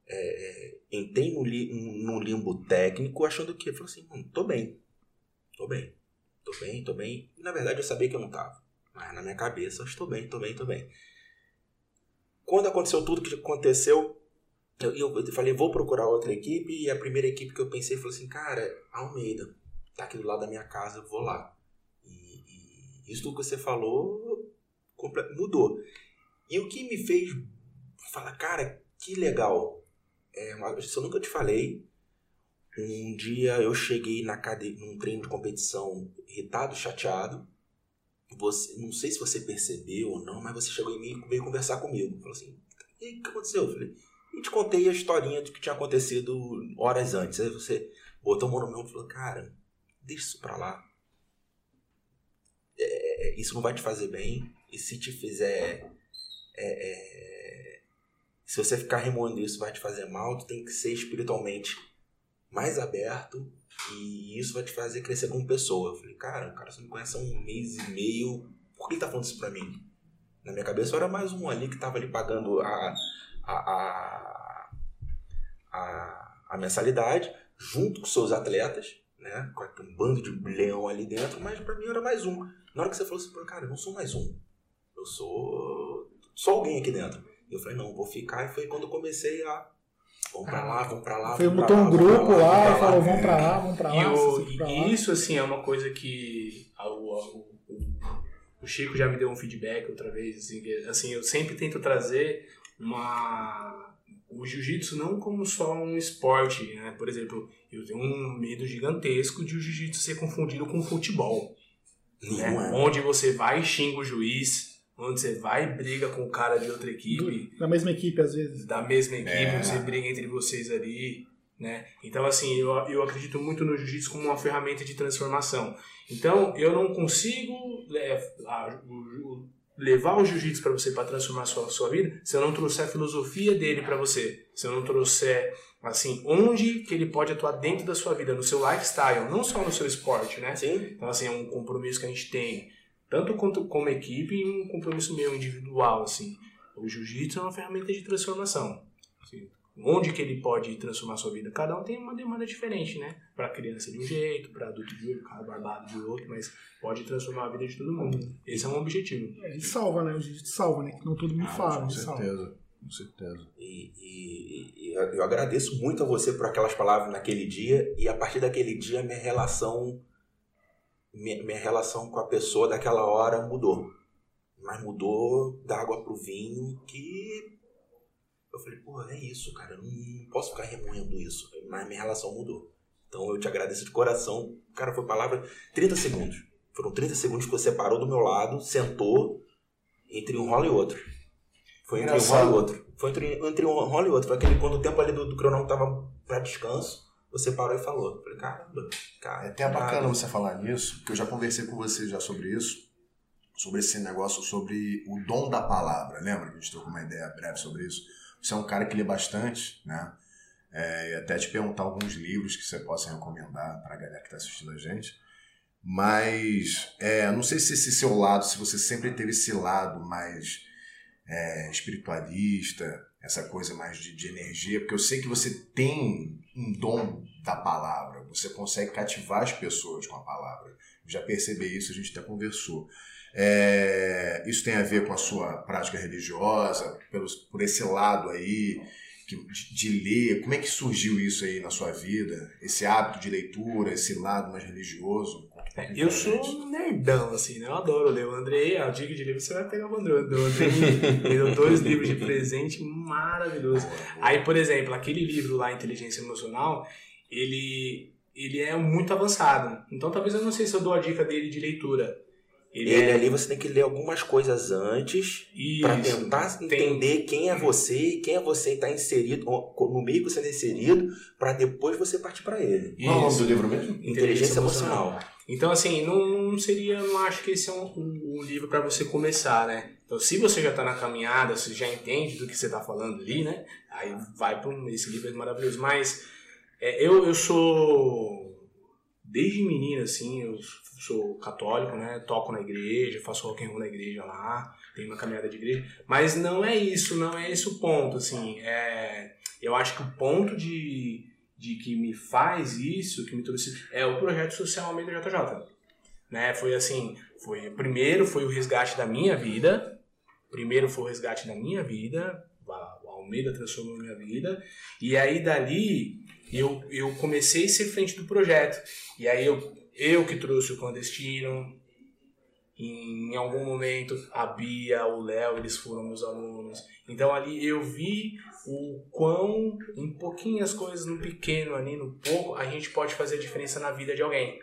é, entrei no, li, no limbo técnico achando que, eu falei assim, mano, tô bem, tô bem, tô bem, tô bem. Na verdade eu sabia que eu não tava. Mas na minha cabeça eu estou bem, tô bem, tô bem. Quando aconteceu tudo que aconteceu, eu, eu falei, vou procurar outra equipe. E a primeira equipe que eu pensei falou assim: cara, Almeida, tá aqui do lado da minha casa, eu vou lá. E, e isso tudo que você falou mudou. E o que me fez falar, cara, que legal. É isso eu nunca te falei. Um dia eu cheguei na cade... num treino de competição irritado, chateado. Você, não sei se você percebeu ou não, mas você chegou em mim e veio conversar comigo. Falou assim: e o que aconteceu? Eu falei: e te contei a historinha do que tinha acontecido horas antes. Aí você botou a mão no meu e falou: cara, deixa isso pra lá. É, isso não vai te fazer bem. E se te fizer. é, é, se você ficar remoendo isso, vai te fazer mal. Tu tem que ser espiritualmente mais aberto. E isso vai te fazer crescer como pessoa. Eu falei, cara, o cara só me conhece há um mês e meio. Por que ele tá falando isso pra mim? Na minha cabeça eu era mais um ali que tava ali pagando a, a, a, a, a mensalidade, junto com seus atletas, né? Com um bando de leão ali dentro, mas pra mim eu era mais um. Na hora que você falou assim, cara, eu não sou mais um. Eu sou só alguém aqui dentro. Eu falei, não, vou ficar. E foi quando eu comecei a. Vamos pra lá, vamos pra lá. Foi, vamos pra botou lá, um pra grupo lá, lá, vamos e pra falou, vamos pra lá, vamos pra lá. E, vão pra e lá. isso, assim, é uma coisa que a- o, o- o- o Chico já me deu um feedback outra vez, assim, que, assim, eu sempre tento trazer uma... O jiu-jitsu não como só um esporte, né? Por exemplo, eu tenho um medo gigantesco de o jiu-jitsu ser confundido com futebol. né? É. Onde você vai e xinga o juiz, onde você vai e briga com o cara de outra equipe Da mesma equipe, às vezes. da mesma equipe, É. você briga entre vocês ali, né? Então, assim, eu, eu acredito muito no jiu-jitsu como uma ferramenta de transformação. Então, eu não consigo a- o- levar o jiu-jitsu para você para transformar a sua, sua vida se eu não trouxer a filosofia dele para você, se eu não trouxer, assim, onde que ele pode atuar dentro da sua vida, no seu lifestyle, não só no seu esporte, né? Sim, Então, assim, é um compromisso que a gente tem, tanto quanto como equipe e um compromisso meu individual, assim. O jiu-jitsu é uma ferramenta de transformação. Assim, onde que ele pode transformar sua vida? Cada um tem uma demanda diferente, né? Para criança de um jeito, para adulto de outro, cara barbado de outro, mas pode transformar a vida de todo mundo. Esse é um objetivo. É, e salva, né? O jiu-jitsu salva, né? Que não todo mundo Ah, fala, com salva. certeza. Com certeza. E, e- e eu eu agradeço muito a você por aquelas palavras naquele dia e a partir daquele dia minha relação minha, minha relação com a pessoa daquela hora mudou. Mas mudou da água pro vinho que eu falei, pô, é isso, cara, eu não posso ficar remoendo isso. Mas minha relação mudou. Então eu te agradeço de coração. Cara, foi palavra 30 segundos. Foram 30 segundos que você parou do meu lado, sentou entre um rolo e outro. Foi entre Engraçado. um rolo e outro. Foi entre, entre um rolo e outro. Foi aquele quando o tempo ali do, do cronômetro tava pra descanso, você parou e falou. Eu falei, caramba, cara. É até bacana você falar nisso, porque eu já conversei com você já sobre isso, sobre esse negócio, sobre o dom da palavra. Lembra que a gente trocou uma ideia breve sobre isso? Você é um cara que lê bastante, né? É, e até te perguntar alguns livros que você possa recomendar para a galera que está assistindo a gente. Mas é, não sei se esse seu lado, se você sempre teve esse lado mais é, espiritualista, essa coisa mais de, de energia, porque eu sei que você tem um dom da palavra, você consegue cativar as pessoas com a palavra. Eu já percebi isso, a gente até conversou. É, isso tem a ver com a sua prática religiosa, pelos, por esse lado aí de, de ler. Como é que surgiu isso aí na sua vida? Esse hábito de leitura, esse lado mais religioso? Pouquinho Eu sou um nerdão, assim, né? Eu adoro ler. O Andrei, a dica de livro, você vai pegar o Andrei. O Andrei me deu dois livros de presente maravilhoso. Aí, por exemplo, aquele livro lá, Inteligência Emocional, ele, ele é muito avançado. Então, talvez eu não sei se eu dou a dica dele de leitura. Ele, Ele é... ali você tem que ler algumas coisas antes para tentar Tem- entender quem é você e quem é você está inserido, no meio que você está inserido, para depois você partir para ele. Qual é o nome do livro mesmo? Inteligência emocional. Então, assim, não, não seria, não acho que esse é um, um- um livro para você começar, né? Então, se você já tá na caminhada, você já entende do que você tá falando ali, né? Aí vai para um, esse livro é maravilhoso. Mas é, eu, eu sou desde menino, assim, eu sou católico, né? Toco na igreja, faço rock and roll na igreja lá, tenho uma caminhada de igreja. Mas não é isso, não é esse o ponto, assim. É, eu acho que o ponto de, de que me faz isso, que me trouxe, é o projeto social Almeida JJ. Né? Foi assim, foi primeiro foi o resgate da minha vida, primeiro foi o resgate da minha vida, o Almeida transformou minha vida, e aí dali eu, eu comecei a ser frente do projeto. E aí eu, eu que trouxe o clandestino, em algum momento a Bia, o Léo, eles foram meus alunos. Então ali eu vi o quão em pouquinhas coisas, no pequeno ali, no pouco, a gente pode fazer a diferença na vida de alguém.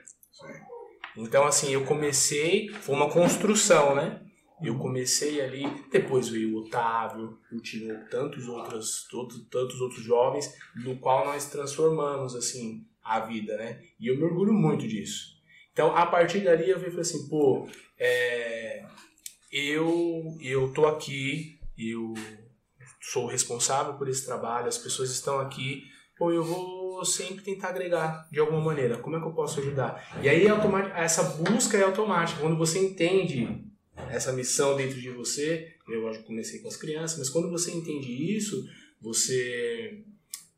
Então assim, eu comecei, foi uma construção, né? Eu comecei ali, depois veio o Otávio, eu tive tantos outros, tantos, tantos outros jovens, no qual nós transformamos assim a vida, né? E eu me orgulho muito disso. Então, a partir dali eu falei assim, pô, é, eu eu tô aqui, eu sou responsável por esse trabalho, as pessoas estão aqui, pô, eu vou sempre tentar agregar de alguma maneira. Como é que eu posso ajudar? E aí essa busca é automática. Quando você entende essa missão dentro de você, eu lógico, comecei com as crianças, mas quando você entende isso, você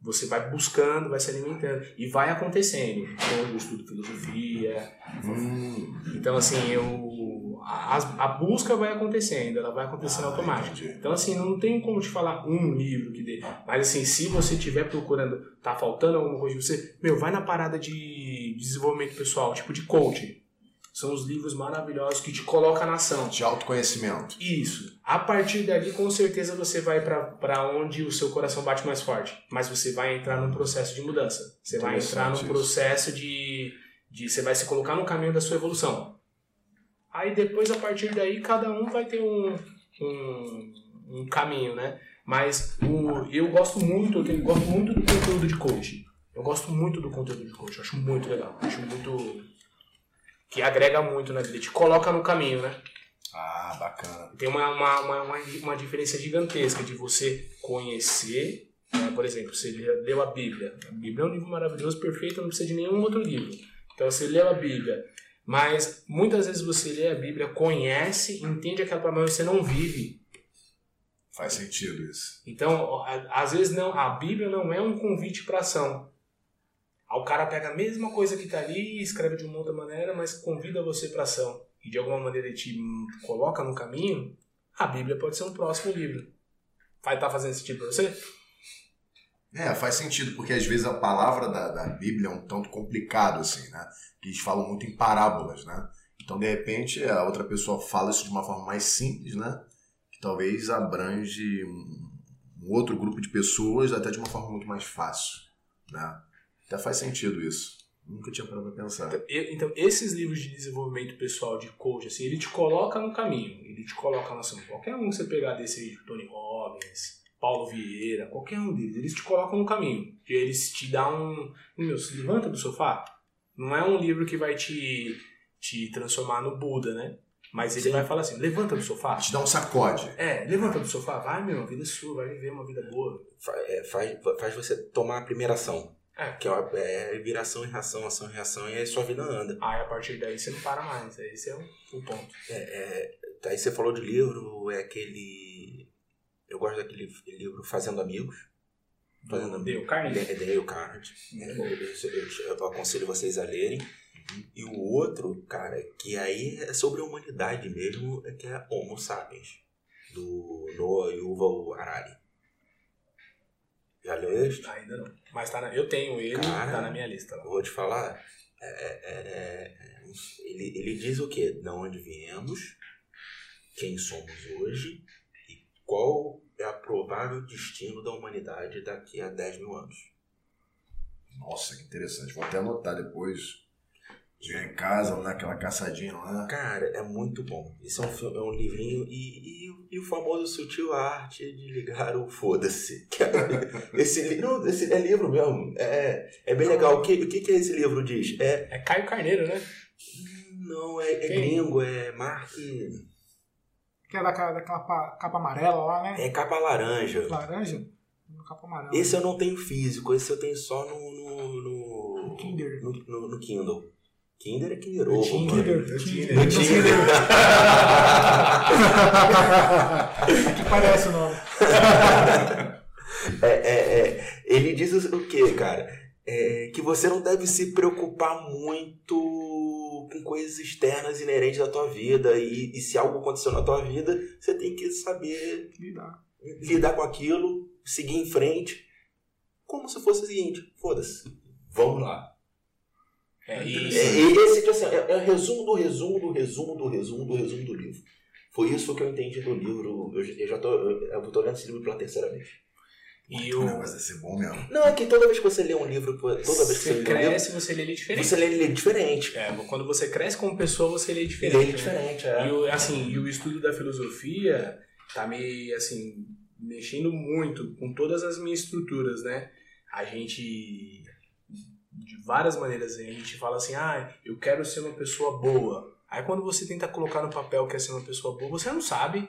você vai buscando, vai se alimentando e vai acontecendo. Então, eu estudo filosofia, Hum, então, assim, eu, a, a busca vai acontecendo, ela vai acontecendo Ah, entendi. Então, assim, não tem como te falar um livro que dê. Mas, assim, se você estiver procurando, tá faltando alguma coisa de você, meu, vai na parada de desenvolvimento pessoal, tipo de coaching. São os livros maravilhosos que te colocam na ação. de autoconhecimento. Isso. A partir dali, com certeza, você vai para onde o seu coração bate mais forte. Mas você vai entrar num processo de mudança. Você vai entrar num processo de, de. Você vai se colocar no caminho da sua evolução. Aí depois, a partir daí, cada um vai ter um, um, um caminho, né? Mas o, eu gosto muito, eu gosto muito do conteúdo de coaching. Eu gosto muito do conteúdo de coaching. Eu acho muito legal. Acho muito. Que agrega muito na vida. Te coloca no caminho, né? Ah, bacana. Tem uma, uma, uma, uma, diferença gigantesca de você conhecer, né? por exemplo, você leu a Bíblia. A Bíblia é um livro maravilhoso, perfeito, não precisa de nenhum outro livro. Então você leu a Bíblia, mas muitas vezes você lê a Bíblia, conhece, entende aquela palavra, mas você não vive. Faz sentido isso. Então, às vezes não, a Bíblia não é um convite para ação. Aí o cara pega a mesma coisa que está ali e escreve de uma outra maneira, mas convida você para ação. E de alguma maneira ele te coloca no caminho, a Bíblia pode ser um próximo livro. Vai estar fazendo sentido para você? É, faz sentido, porque às vezes a palavra da, da Bíblia é um tanto complicado, assim, né? Que eles falam muito em parábolas, né? Então, de repente, a outra pessoa fala isso de uma forma mais simples, né? Que talvez abrange um, um outro grupo de pessoas até de uma forma muito mais fácil, né? Até faz sentido isso. Nunca tinha parado pra pensar. Eu- Então, esses livros de desenvolvimento pessoal, de coach, assim, ele te coloca no caminho. Ele te coloca na ação. Qualquer um que você pegar desse aí, Tony Robbins, Paulo Vieira, qualquer um deles, eles te colocam no caminho. E eles te dão um. Meu, se levanta do sofá. Não é um livro que vai te, te transformar no Buda, né? Mas ele Sim. vai falar assim: levanta do sofá. Te dá um sacode. É, levanta do sofá, vai, meu, a vida é sua, vai viver uma vida boa. Fa- é, faz, faz você tomar a primeira ação. É. Que é, é viração e reação, ação e reação, e aí sua vida anda. Aí a partir daí você não para mais. Esse é o, o ponto. É, é, aí você falou de livro, é aquele. Eu gosto daquele livro Fazendo Amigos. Fazendo Amigos. Deu carne? É Dale Carnegie. É, eu, eu- eu aconselho vocês a lerem. E o outro, cara, que aí é sobre a humanidade mesmo, é que é Homo Sapiens, do Noah Yuval Harari. Já leu este? Ainda não. Mas tá na- eu tenho ele, Cara. tá na minha lista lá. Eu vou te falar. é, é, é, ele, ele diz o quê? De onde viemos, quem somos hoje e qual é a provável destino da humanidade daqui a 10 mil anos. Nossa, que interessante. Vou até anotar depois. Chegar em casa, vou dar aquela caçadinha lá. Cara, é muito bom. Isso é um, filme, é um livrinho e, e, e o famoso sutil arte de ligar o foda-se. É- Esse, não, esse é livro mesmo. É, é bem legal. O que, o que, que esse livro diz? É, É Caio Carneiro, né? não, é, é gringo, é Mark. Que é daquela, daquela pa- capa amarela lá, né? É capa laranja. Laranja? Capa amarela. Esse eu não tenho físico, esse eu tenho só no. no, no, Kinder. no, no- no Kindle. Kinder é Kinder Ovo. Kinder. mano. Kinder. Kinder. Kinder. que parece o nome. É, é, é, ele diz o quê, cara? É, que você não deve se preocupar muito com coisas externas inerentes à tua vida. E, e se algo aconteceu na tua vida, você tem que saber Lidar. lidar com aquilo, seguir em frente. Como se fosse o seguinte: foda-se, vamos lá. É, É, e, e esse assim, é, é o resumo do resumo do resumo do resumo do resumo do livro. Foi isso que eu entendi do livro. Eu, eu já tô, eu, eu tô lendo esse livro pela terceira vez. e O o, negócio deve ser bom mesmo. Não, é que toda vez que você lê um livro, toda vez que você você lê um livro, cresce, você lê ele diferente. você lê ele diferente. É, quando você cresce como pessoa, você lê Lê diferente. ele né? diferente, E é. o, assim, e o estudo da filosofia tá me, assim, mexendo muito com todas as minhas estruturas, né? A gente, várias maneiras, a gente fala assim, ah, eu quero ser uma pessoa boa. Aí quando você tenta colocar no papel que é ser uma pessoa boa, você não sabe.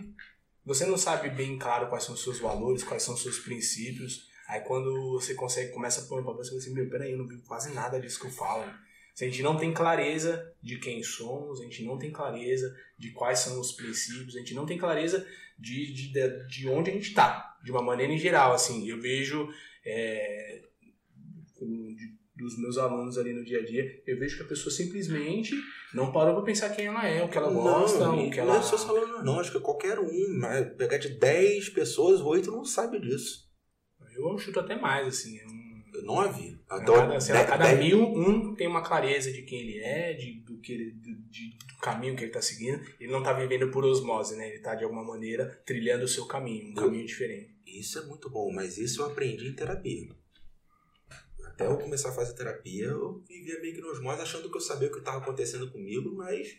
Você não sabe bem claro quais são os seus valores, quais são os seus princípios. Aí quando você consegue, começa a pôr no papel, você fala assim, meu, peraí, eu não vi quase nada disso que eu falo. Se a gente não tem clareza de quem somos, a gente não tem clareza de quais são os princípios, a gente não tem clareza de, de, de, de onde a gente está, de uma maneira em geral. Assim, eu vejo é, dos meus alunos ali no dia a dia, eu vejo que a pessoa simplesmente não parou para pensar quem ela é, o que ela gosta, não, o que não ela. é só falando, não. Acho que qualquer um, mas pegar de 10 pessoas, 8 não sabe disso. Eu chuto até mais, assim. é um- 9. A Então, cada, sei lá, cada dez- mil, um tem uma clareza de quem ele é, de, do, que ele, de- de- do caminho que ele está seguindo. Ele não está vivendo por osmose, né? Ele está, de alguma maneira, trilhando o seu caminho, um Eu- caminho diferente. Isso é muito bom, mas isso eu aprendi em terapia. Até eu começar a fazer terapia, eu vivia meio que nos achando que eu sabia o que estava acontecendo comigo, mas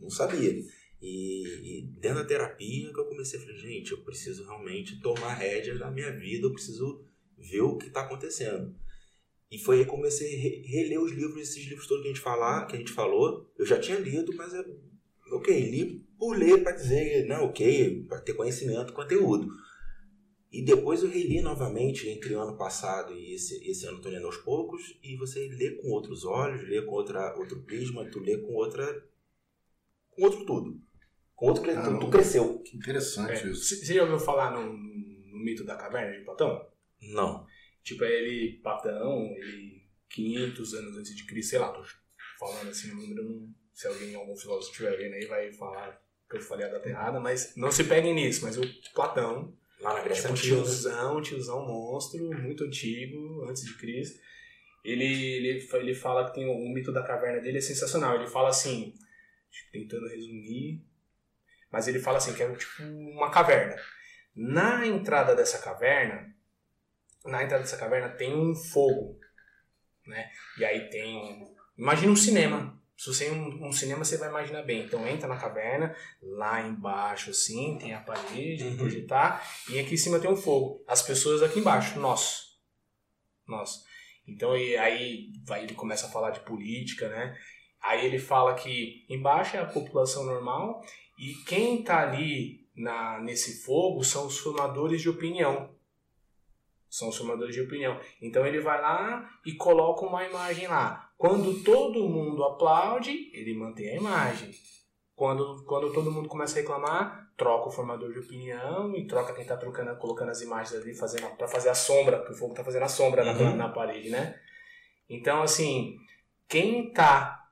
não sabia. E, e dentro da terapia que eu comecei a falar, gente, eu preciso realmente tomar rédeas da minha vida, eu preciso ver o que está acontecendo. E foi aí que comecei a re- reler os livros, esses livros todos que a gente, falar, que a gente falou. Eu já tinha lido, mas é, ok, li por ler para dizer, não, ok, para ter conhecimento, conteúdo. E depois eu reli novamente entre o ano passado e esse, esse ano tô lendo aos poucos, e você lê com outros olhos, lê com outra, outro prisma, tu lê com outra. com outro tudo. Com outro. Tu, Caramba. tu cresceu. Que interessante É, isso. Você já ouviu falar no, no mito da caverna de Platão? Não. Tipo, é ele, Platão, ele, 500 anos antes de Cristo, sei lá, tô falando assim, o número, não, se alguém, algum filósofo estiver vendo aí, vai falar que eu falei a data errada, mas não se peguem nisso, mas o Platão, Grécia Tipo, um Antiga. tiozão, tiozão monstro, muito antigo, antes de Cristo. Ele, ele, ele fala que tem o, mito da caverna dele é sensacional. Ele fala assim, tentando resumir, mas ele fala assim, que é tipo uma caverna. Na entrada dessa caverna, na entrada dessa caverna tem um fogo. né? E aí tem um... Imagina um cinema. Se você tem um, um cinema, você vai imaginar bem. Então entra na caverna, lá embaixo, assim, tem a parede, Uhum. projetar, e aqui em cima tem um fogo. As pessoas aqui embaixo, nós. Nós. Então e aí vai, ele começa a falar de política, né? Aí ele fala que embaixo é a população normal e quem tá ali na, nesse fogo são os formadores de opinião. São os formadores de opinião. Então ele vai lá e coloca uma imagem lá. Quando todo mundo aplaude, ele mantém a imagem. Quando, quando todo mundo começa a reclamar, troca o formador de opinião e troca quem tá trocando, colocando as imagens ali fazendo, para fazer a sombra, porque o fogo tá fazendo a sombra na, Uhum. na parede, né? Então, assim, quem tá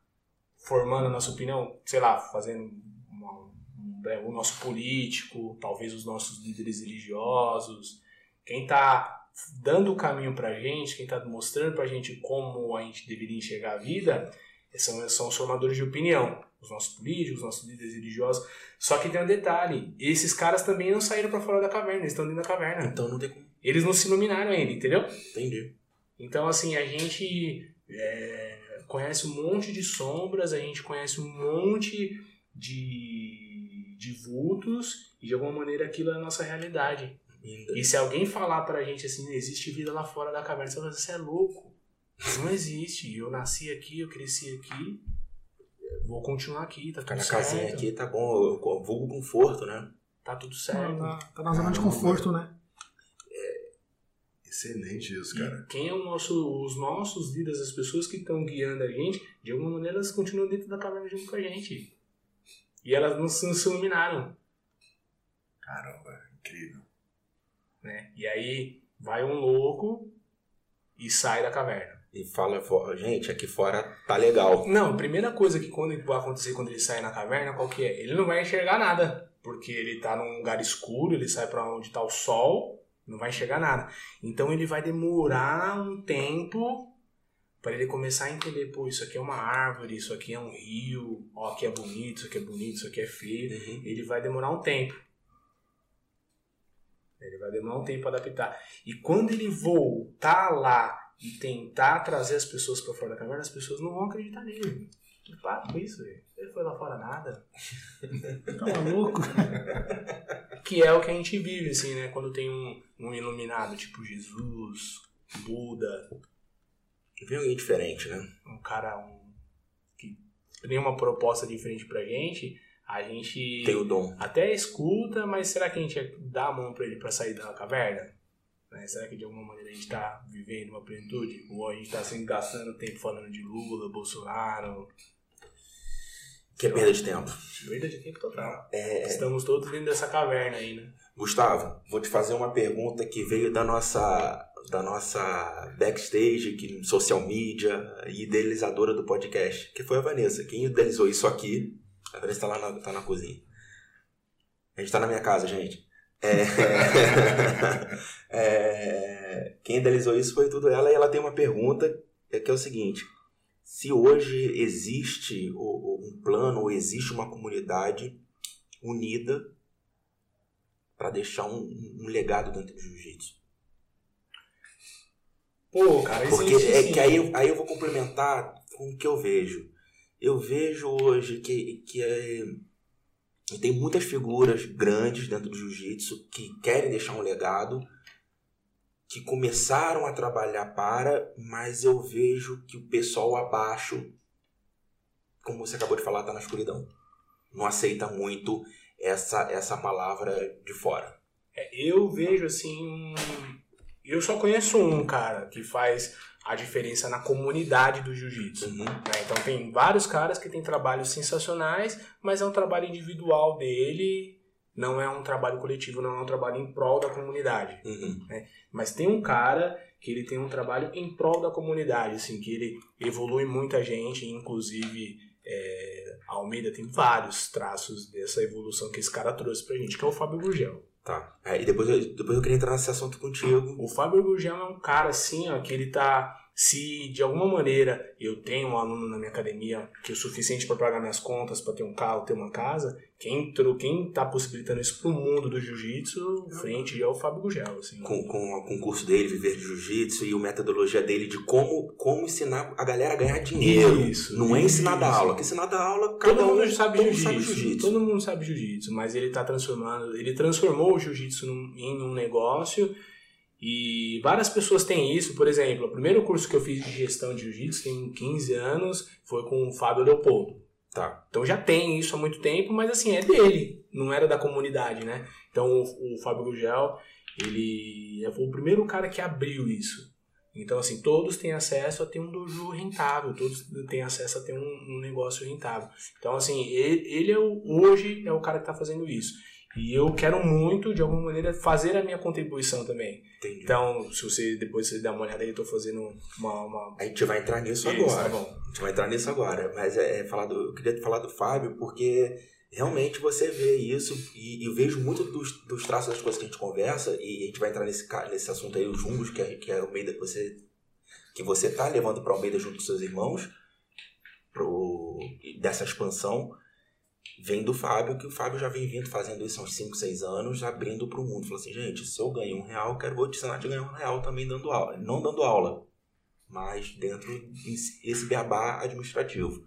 formando a nossa opinião, sei lá, fazendo uma- um- é, o nosso político, talvez os nossos líderes religiosos, quem tá dando o caminho pra gente, quem tá mostrando pra gente como a gente deveria enxergar a vida, são, são os formadores de opinião, os nossos políticos, os nossos líderes religiosos. Só que tem um detalhe, esses caras também não saíram pra fora da caverna, eles estão dentro da caverna. Então não tem como Eles não se iluminaram ainda, entendeu? entender. Então, assim, a gente é, conhece um monte de sombras, a gente conhece um monte de, de vultos, e de alguma maneira aquilo é a nossa realidade. Ainda. E se alguém falar pra gente assim, existe vida lá fora da caverna, você vai falar, você é louco. Não existe. Eu nasci aqui, eu cresci aqui, vou continuar aqui, tá tudo na casinha certo. aqui tá bom, eu vulgo conforto, né? Tá tudo Tá certo. na, tá na zona de conforto, né? Excelente isso, cara. E quem é o nosso, os nossos líderes, as pessoas que estão guiando a gente, de alguma maneira elas continuam dentro da caverna junto com a gente. E elas não se, não se iluminaram, Caramba, incrível. Né? E aí vai um louco e sai da caverna. E fala, gente, aqui fora tá legal. Não, a primeira coisa que quando vai acontecer quando ele sai na caverna, qual que é? Ele não vai enxergar nada, porque ele tá num lugar escuro, ele sai pra onde tá o sol, não vai enxergar nada. Então ele vai demorar um tempo para ele começar a entender, pô, isso aqui é uma árvore, isso aqui é um rio, ó, aqui é bonito, isso aqui é bonito, isso aqui é feio. Uhum. Ele vai demorar um tempo. Ele vai demorar um tempo para adaptar. E quando ele voltar lá e tentar trazer as pessoas para fora da caverna, as pessoas não vão acreditar nele. Para com isso, velho. ele foi lá fora nada. Tá maluco? Que é o que a gente vive, assim, né? Quando tem um, um iluminado, tipo Jesus, Buda, Vem alguém diferente, né? um cara um, que tem uma proposta diferente pra gente, a gente Tem o dom. até escuta, mas será que a gente dá a mão pra ele pra sair da caverna? Né? Será que de alguma maneira a gente tá vivendo uma plenitude? Ou a gente tá assim, gastando tempo falando de Lula, Bolsonaro? Que é perda de tempo. Perda de tempo total. É, Estamos todos dentro dessa caverna aí, né? Gustavo, vou te fazer uma pergunta que veio da nossa da nossa backstage, que social media e idealizadora do podcast, que foi a Vanessa. Quem idealizou isso aqui? A Vanessa tá lá na, tá na cozinha. A gente tá na minha casa, gente. É, é, quem idealizou isso foi tudo ela e ela tem uma pergunta que é o seguinte: se hoje existe um plano ou existe uma comunidade unida para deixar um, um legado dentro do jiu-jitsu. Pô, cara, Porque existe é sim. que aí, aí eu vou complementar com o que eu vejo. Eu vejo hoje que, que é, tem muitas figuras grandes dentro do jiu-jitsu que querem deixar um legado, que começaram a trabalhar para, mas eu vejo que o pessoal abaixo, como você acabou de falar, tá na escuridão. Não aceita muito essa, essa palavra de fora. É, Eu vejo assim. Eu só conheço um cara que faz a diferença na comunidade do jiu-jitsu. Uhum. né? Então tem vários caras que têm trabalhos sensacionais, mas é um trabalho individual dele, não é um trabalho coletivo, não é um trabalho em prol da comunidade. Uhum. Mas tem um cara que ele tem um trabalho em prol da comunidade, assim, que ele evolui muita gente, inclusive é, a Almeida tem vários traços dessa evolução que esse cara trouxe pra gente, que é o Fábio Gurgel. Tá. É, e depois eu, depois eu queria entrar nesse assunto contigo. O Fábio Gurgel é um cara assim, ó, que ele tá. Se de alguma maneira eu tenho um aluno na minha academia que é o suficiente para pagar minhas contas, para ter um carro, ter uma casa, quem, entrou, quem tá possibilitando isso pro mundo do jiu-jitsu, frente é o Fábio Gugel, assim. Com, com, o curso dele, Viver de Jiu-Jitsu, e a metodologia dele de como, como ensinar a galera a ganhar dinheiro. Isso, não é ensinar da aula, que ensinar da aula, cada Todo um mundo sabe jiu-jitsu. jiu-jitsu. Todo mundo sabe jiu-jitsu, mas ele tá transformando, ele transformou o jiu-jitsu em um negócio e várias pessoas têm isso. Por exemplo, o primeiro curso que eu fiz de gestão de jiu-jitsu tem 15 anos, foi com o Fábio Leopoldo. Tá. Então já tem isso há muito tempo, mas assim, é dele, não era da comunidade, né? Então o, o Fábio Gugel, ele foi o primeiro cara que abriu isso. Então, assim, todos têm acesso a ter um dojo rentável, todos têm acesso a ter um, um negócio rentável. Então, assim, ele, ele é o, hoje é o cara que está fazendo isso. E eu quero muito, de alguma maneira, fazer a minha contribuição também. Entendi. Então, se você depois você der uma olhada aí, eu tô fazendo uma. uma... A gente vai entrar nisso Isso, agora. tá. A gente vai entrar nisso agora. Mas é, é falar do, eu queria falar do Fábio, porque realmente você vê isso, e, eu vejo muito dos, dos traços das coisas que a gente conversa, e a gente vai entrar nesse, nesse assunto aí, os jumbos, que é, que é o meio que você, que você tá levando para o Almeida junto com seus irmãos, pro, dessa expansão, vem do Fábio, que o Fábio já vem vindo fazendo isso há uns 5, 6 anos, abrindo para o mundo. Falou assim, gente, se eu ganho um real, eu quero vou te ensinar a ganhar um real também dando aula. Não dando aula, mas dentro desse beabá administrativo.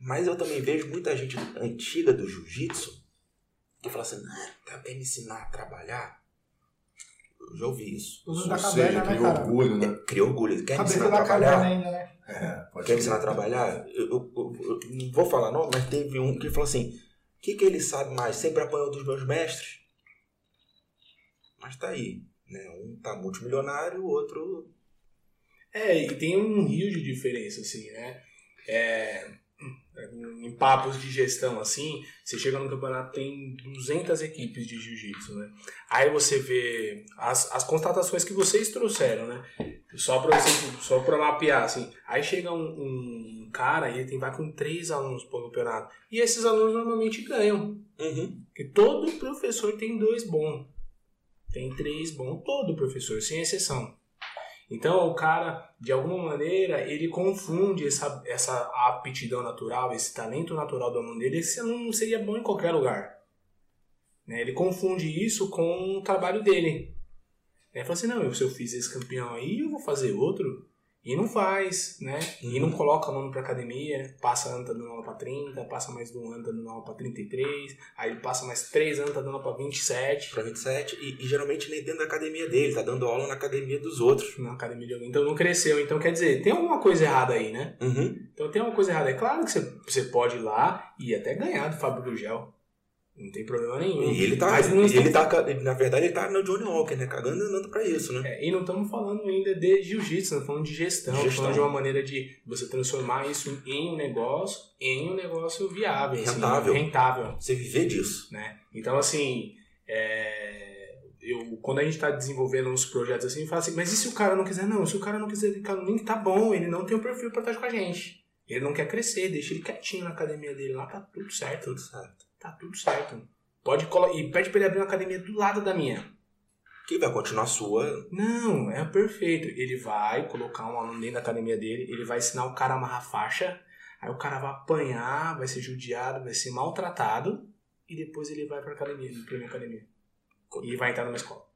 Mas eu também vejo muita gente antiga do jiu-jitsu que fala assim, ah, tá, quer me ensinar a trabalhar? Eu já ouvi isso. Ou seja, cara? orgulho, né? Cria orgulho. Quer me ensinar a trabalhar? ainda, né? É, pode Quer me ensinar a trabalhar? Eu, eu- eu- eu não vou falar não, mas teve um que falou assim, o que, que ele sabe mais? Sempre apanhou dos meus mestres? Mas tá aí. Né? Um tá multimilionário, o outro... É, e tem um rio de diferença, assim, né? É, em papos de gestão, assim, você chega no campeonato, tem 200 equipes de jiu-jitsu, né? Aí você vê as, as constatações que vocês trouxeram, né? Só você, só pra mapear, assim. Aí chega um, um cara e ele tem, vai com três alunos pro campeonato. E esses alunos normalmente ganham. Uhum. Porque todo professor tem dois bons. Tem três bons. Todo professor, sem exceção. Então o cara, de alguma maneira, ele confunde essa, essa aptidão natural, esse talento natural do aluno dele. Esse aluno seria bom em qualquer lugar. Né? Ele confunde isso com o trabalho dele. Ele fala assim, não, se eu fiz esse campeão aí, eu vou fazer outro. E não faz, né? E não coloca aluno pra academia, passa ano tá dando aula pra 30, passa mais um ano tá dando aula pra 33, aí ele passa mais três anos tá dando aula pra 27 Pra 27, e, e geralmente nem dentro da academia dele, tá dando aula na academia dos outros. na academia de alguém. Então não cresceu. Então quer dizer, tem alguma coisa errada aí, né? Uhum. Então tem uma coisa errada. É claro que você, você pode ir lá e até ganhar do Fábio Gugel. Não tem problema nenhum. E ele tá, Mas não ele tá, na verdade, ele tá no Johnny Walker, né? Cagando e andando pra isso, né? É, e não estamos falando ainda de jiu-jitsu, estamos falando de gestão, estamos Gestão. falando de uma maneira de você transformar isso em um negócio, em um negócio viável, assim, Rentável. rentável, Você viver disso. né? Então, assim, é, eu, quando a gente está desenvolvendo uns projetos assim, fala assim, mas e se o cara não quiser? Não, se o cara não quiser ficar no link, tá bom, ele não tem o perfil para estar com a gente. Ele não quer crescer, deixa ele quietinho na academia dele lá, tá tudo certo. Tudo certo. Tá tudo certo. Pode colo- E pede pra ele abrir uma academia do lado da minha. Que vai continuar sua. Não, é perfeito. Ele vai colocar um aluno dentro da academia dele, ele vai ensinar o cara a amarrar faixa, aí o cara vai apanhar, vai ser judiado, vai ser maltratado, e depois ele vai pra academia, pra minha academia. E vai entrar numa escola.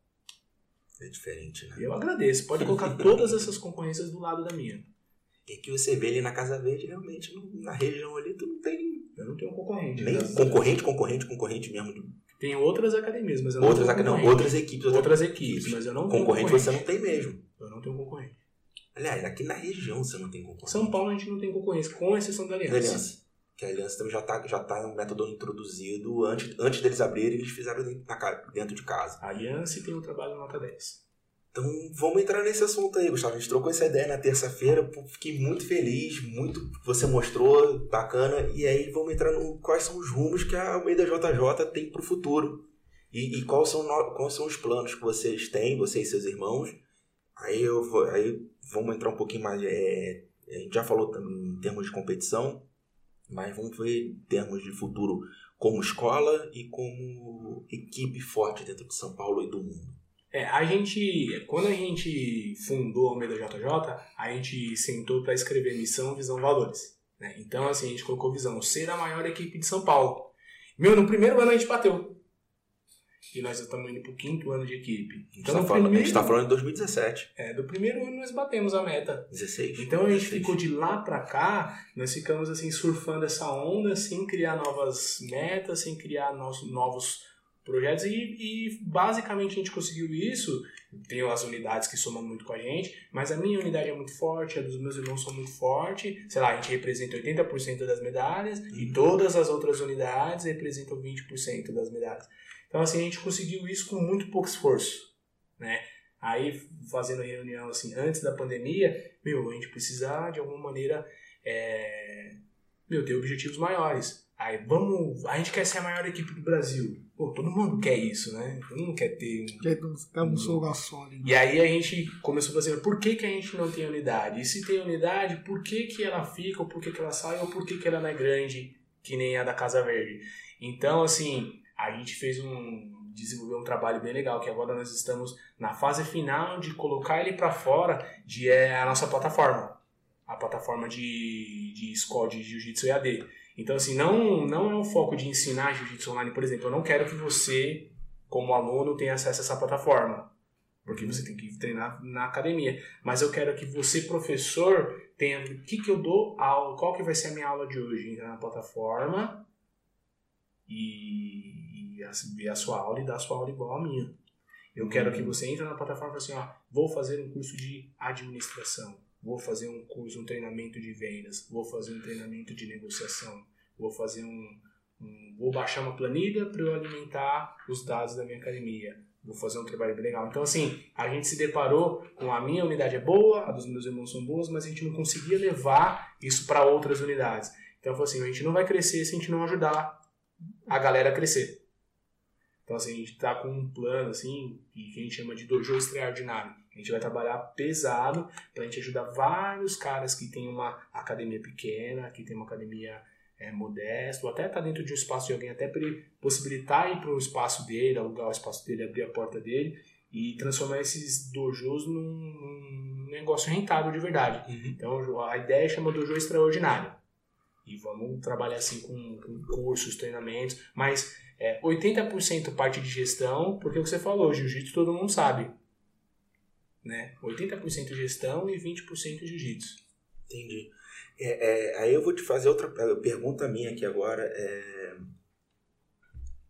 É diferente, né? Eu agradeço. Pode colocar todas essas concorrências do lado da minha. E que você vê ali na Casa Verde, realmente, na região ali, tu não tem Eu não tenho um concorrente. nem concorrente, concorrente, concorrente mesmo. Tem outras academias, mas eu não Outras, tenho não, concorrente. outras equipes. Outras equipes, mas eu não tenho Concorrente concorrente. você não tem mesmo. Eu não tenho concorrente. Aliás, aqui na região você não tem concorrente. São Paulo a gente não tem concorrência, com exceção da Da Aliança. Aliança. Que a Aliança também já tá, já tá um método introduzido. Antes, antes deles abrirem, eles fizeram dentro, de casa. A Aliança tem o trabalho nota 10. Então vamos entrar nesse assunto aí, Gustavo. A gente trocou essa ideia na terça-feira. Fiquei muito feliz, muito você mostrou, bacana. E aí vamos entrar no quais são os rumos que a Almeida JJ tem pro futuro. E, e quais, são, quais são os planos que vocês têm, você e seus irmãos. Aí, eu vou, aí vamos entrar um pouquinho mais. é, a gente já falou em termos de competição, mas vamos ver em termos de futuro como escola e como equipe forte dentro de São Paulo e do mundo. É, a gente, quando a gente fundou a Almeida JJ, a gente sentou para escrever missão, visão, valores. né? Então, assim, a gente colocou visão, ser a maior equipe de São Paulo. Meu, no primeiro ano a gente bateu. E nós estamos indo pro quinto ano de equipe. A gente, Então, tá no falando, a primeiro, gente tá falando de 2017. é, do primeiro ano nós batemos a meta. 16. Então a gente 16. ficou de lá pra cá, nós ficamos assim surfando essa onda, sem criar novas metas, sem criar novos projetos e, e basicamente a gente conseguiu isso. Tem as unidades que somam muito com a gente, mas a minha unidade é muito forte, a dos meus irmãos são muito forte. Sei lá, a gente representa 80% das medalhas e todas as outras unidades representam 20% das medalhas. Então assim, a gente conseguiu isso com muito pouco esforço, né? Aí, fazendo reunião assim, antes da pandemia, meu, a gente precisa de alguma maneira é, meu, ter objetivos maiores. Aí vamos. A gente quer ser a maior equipe do Brasil. Pô, todo mundo quer isso, né? Todo mundo quer ter um. Que é um- é um slogan só ali. né? E aí a gente começou a fazer, por que, que a gente não tem unidade? E se tem unidade, por que, que ela fica, ou por que, que ela sai, ou por que, que ela não é grande, que nem a da Casa Verde? Então, assim, a gente fez um. desenvolveu um trabalho bem legal, que agora nós estamos na fase final de colocar ele para fora de é, a nossa plataforma. A plataforma de, de escola de Jiu-Jitsu EAD. Então, assim, não, não é um foco de ensinar Jiu-Jitsu online, por exemplo. Eu não quero que você, como aluno, tenha acesso a essa plataforma. Porque você tem que treinar na academia. Mas eu quero que você, professor, tenha o que, que eu dou aula, qual que vai ser a minha aula de hoje. Entrar na plataforma e, e a- ver a sua aula e dar a sua aula igual a minha. Eu quero que você entre na plataforma e fale assim, ó, vou fazer um curso de administração, vou fazer um curso, um treinamento de vendas, vou fazer um treinamento de negociação, vou fazer um, um- vou baixar uma planilha para eu alimentar os dados da minha academia, vou fazer um trabalho bem legal. Então assim, a gente se deparou com a minha unidade é boa, a dos meus irmãos são boas, mas a gente não conseguia levar isso para outras unidades. Então eu assim, a gente não vai crescer se a gente não ajudar a galera a crescer. Então, assim, a gente tá com um plano, assim, que a gente chama de dojo extraordinário. A gente vai trabalhar pesado pra gente ajudar vários caras que têm uma academia pequena, que tem uma academia é, modesta, ou até tá dentro de um espaço de alguém, até ele possibilitar ir pro espaço dele, alugar o espaço dele, abrir a porta dele e transformar esses dojos num, num negócio rentável de verdade. Uhum. Então a ideia chama Dojo Extraordinário. E vamos trabalhar assim com, com cursos, treinamentos, mas é, 80% parte de gestão, porque é o que você falou, jiu-jitsu todo mundo sabe. Né? 80% gestão e 20% jiu-jitsu. Entendi. É, é, aí eu vou te fazer outra pergunta minha aqui agora. É...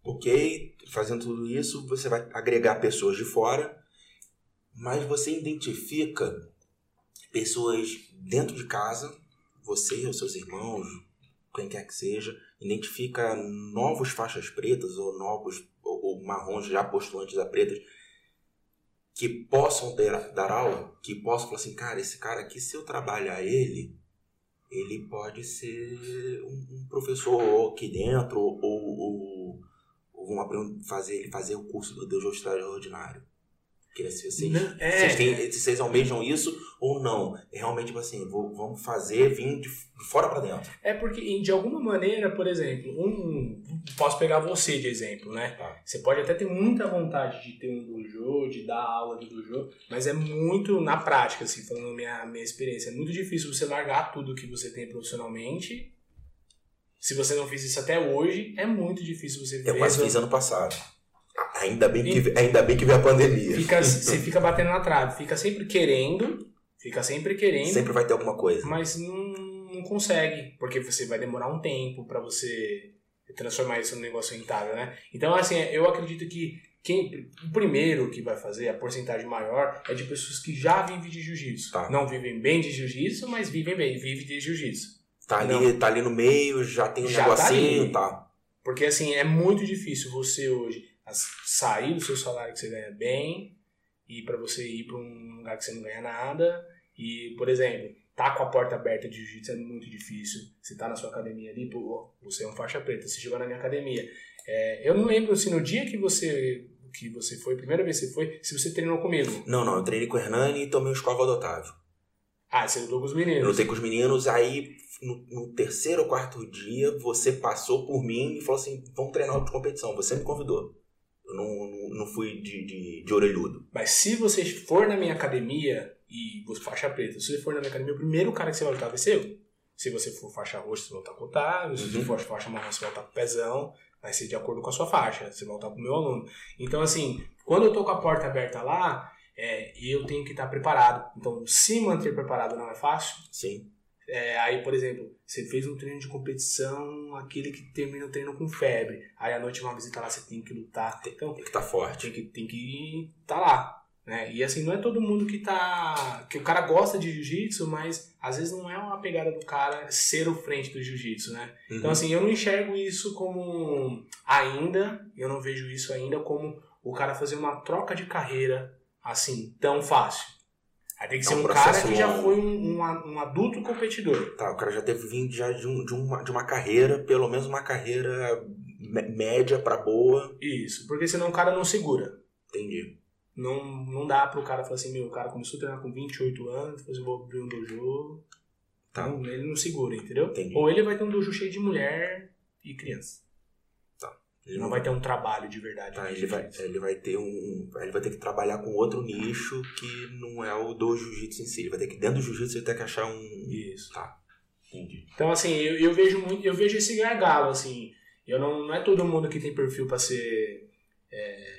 Ok, fazendo tudo isso, você vai agregar pessoas de fora, mas você identifica pessoas dentro de casa, você ou seus irmãos, quem quer que seja, identifica novos faixas pretas ou novos ou marrons já postulantes a pretas que possam ter, dar aula, que possam falar assim, cara, esse cara aqui, se eu trabalhar ele, ele pode ser um, um professor aqui dentro, ou, ou, ou vão fazer ele fazer o curso do Deus Extraordinário. Queria se vocês, Não, é. vocês, têm, vocês almejam isso ou não. É realmente tipo assim, vou, vamos fazer vir de, fora para dentro. É porque, de alguma maneira, por exemplo, um, posso pegar você de exemplo, né? Tá. Você pode até ter muita vontade de ter um dojo, de dar aula de dojo, mas é muito na prática, assim, falando a minha, minha experiência, é muito difícil você largar tudo que você tem profissionalmente. Se você não fez isso até hoje, é muito difícil você Eu ver- quase fiz ano passado. Ainda bem que, ainda bem que veio a pandemia. Fica, você fica batendo na trave, fica sempre querendo, fica sempre querendo, Sempre vai ter alguma coisa. mas não, não consegue, porque você vai demorar um tempo para você transformar isso num negócio rentável, né? Então, assim, eu acredito que quem, o primeiro que vai fazer, a porcentagem maior, é de pessoas que já vivem de jiu-jitsu. Tá. Não vivem bem de jiu-jitsu, mas vivem bem, vivem de jiu-jitsu. Tá ali, tá ali no meio, já tem um Já tá negocinho, ali. tá. Porque, assim, é muito difícil você hoje sair do seu salário que você ganha bem e para você ir para um lugar que você não ganha nada. E, por exemplo, tá com a porta aberta de jiu-jitsu é muito difícil. Você tá na sua academia ali, pô, você é um faixa preta, você chegou na minha academia. É, eu não lembro se no dia que você que você foi, primeira vez que você foi, se você treinou comigo. Não, não, eu treinei com o Hernani e tomei o escova do Otávio. Ah, você lutou com os Eu meninos. lutei com os meninos, aí no, no terceiro ou quarto dia você passou por mim e falou assim: vamos treinar de competição. Você me convidou. Eu não, não, fui de, de, de orelhudo. Mas se você for na minha academia e você faixa preta, se você for na minha academia, o primeiro cara que você vai lutar vai ser eu. Se você for faixa roxa, você vai lutar com o Otávio. Se Uhum. você for faixa marrom, você vai lutar com o Pezão. Vai ser de acordo com a sua faixa. Você vai voltar pro meu aluno. Então, assim, quando eu tô com a porta aberta lá, é, eu tenho que estar preparado. Então, se manter preparado não é fácil. Sim. É, aí, por exemplo, você fez um treino de competição, aquele que termina o treino com febre. Aí à noite uma visita lá, você tem que lutar. Então, Tem que estar forte. tem que tem que tá lá, né? E assim, não é todo mundo que tá que o cara gosta de jiu-jitsu, mas às vezes não é uma pegada do cara ser o frente do jiu-jitsu, né? Uhum. Então assim, eu não enxergo isso como ainda, eu não vejo isso ainda como o cara fazer uma troca de carreira assim tão fácil. Aí tem que É ser um um cara que já longo. foi um, um, um adulto competidor. Tá, o cara já teve vindo já de, um, de, uma, de uma carreira, pelo menos uma carreira mé- média pra boa. Isso, porque senão o cara não segura. Entendi. Não, não dá pro cara falar assim, meu, o cara começou a treinar com 28 anos, depois eu vou abrir um dojo. Tá. Não, ele não segura, entendeu? Entendi. Ou ele vai ter um dojo cheio de mulher e criança. Ele Não vai ter um trabalho de verdade. Tá, ele vai, ele vai ter um. Ele vai ter que trabalhar com outro nicho que não é o do jiu-jitsu em si. Ele vai ter que, dentro do jiu-jitsu, ele tem que achar um. Isso. Tá. Entendi. Então, assim, eu, eu vejo muito, eu vejo esse gargalo, assim. Eu não, não é todo mundo que tem perfil pra ser. é,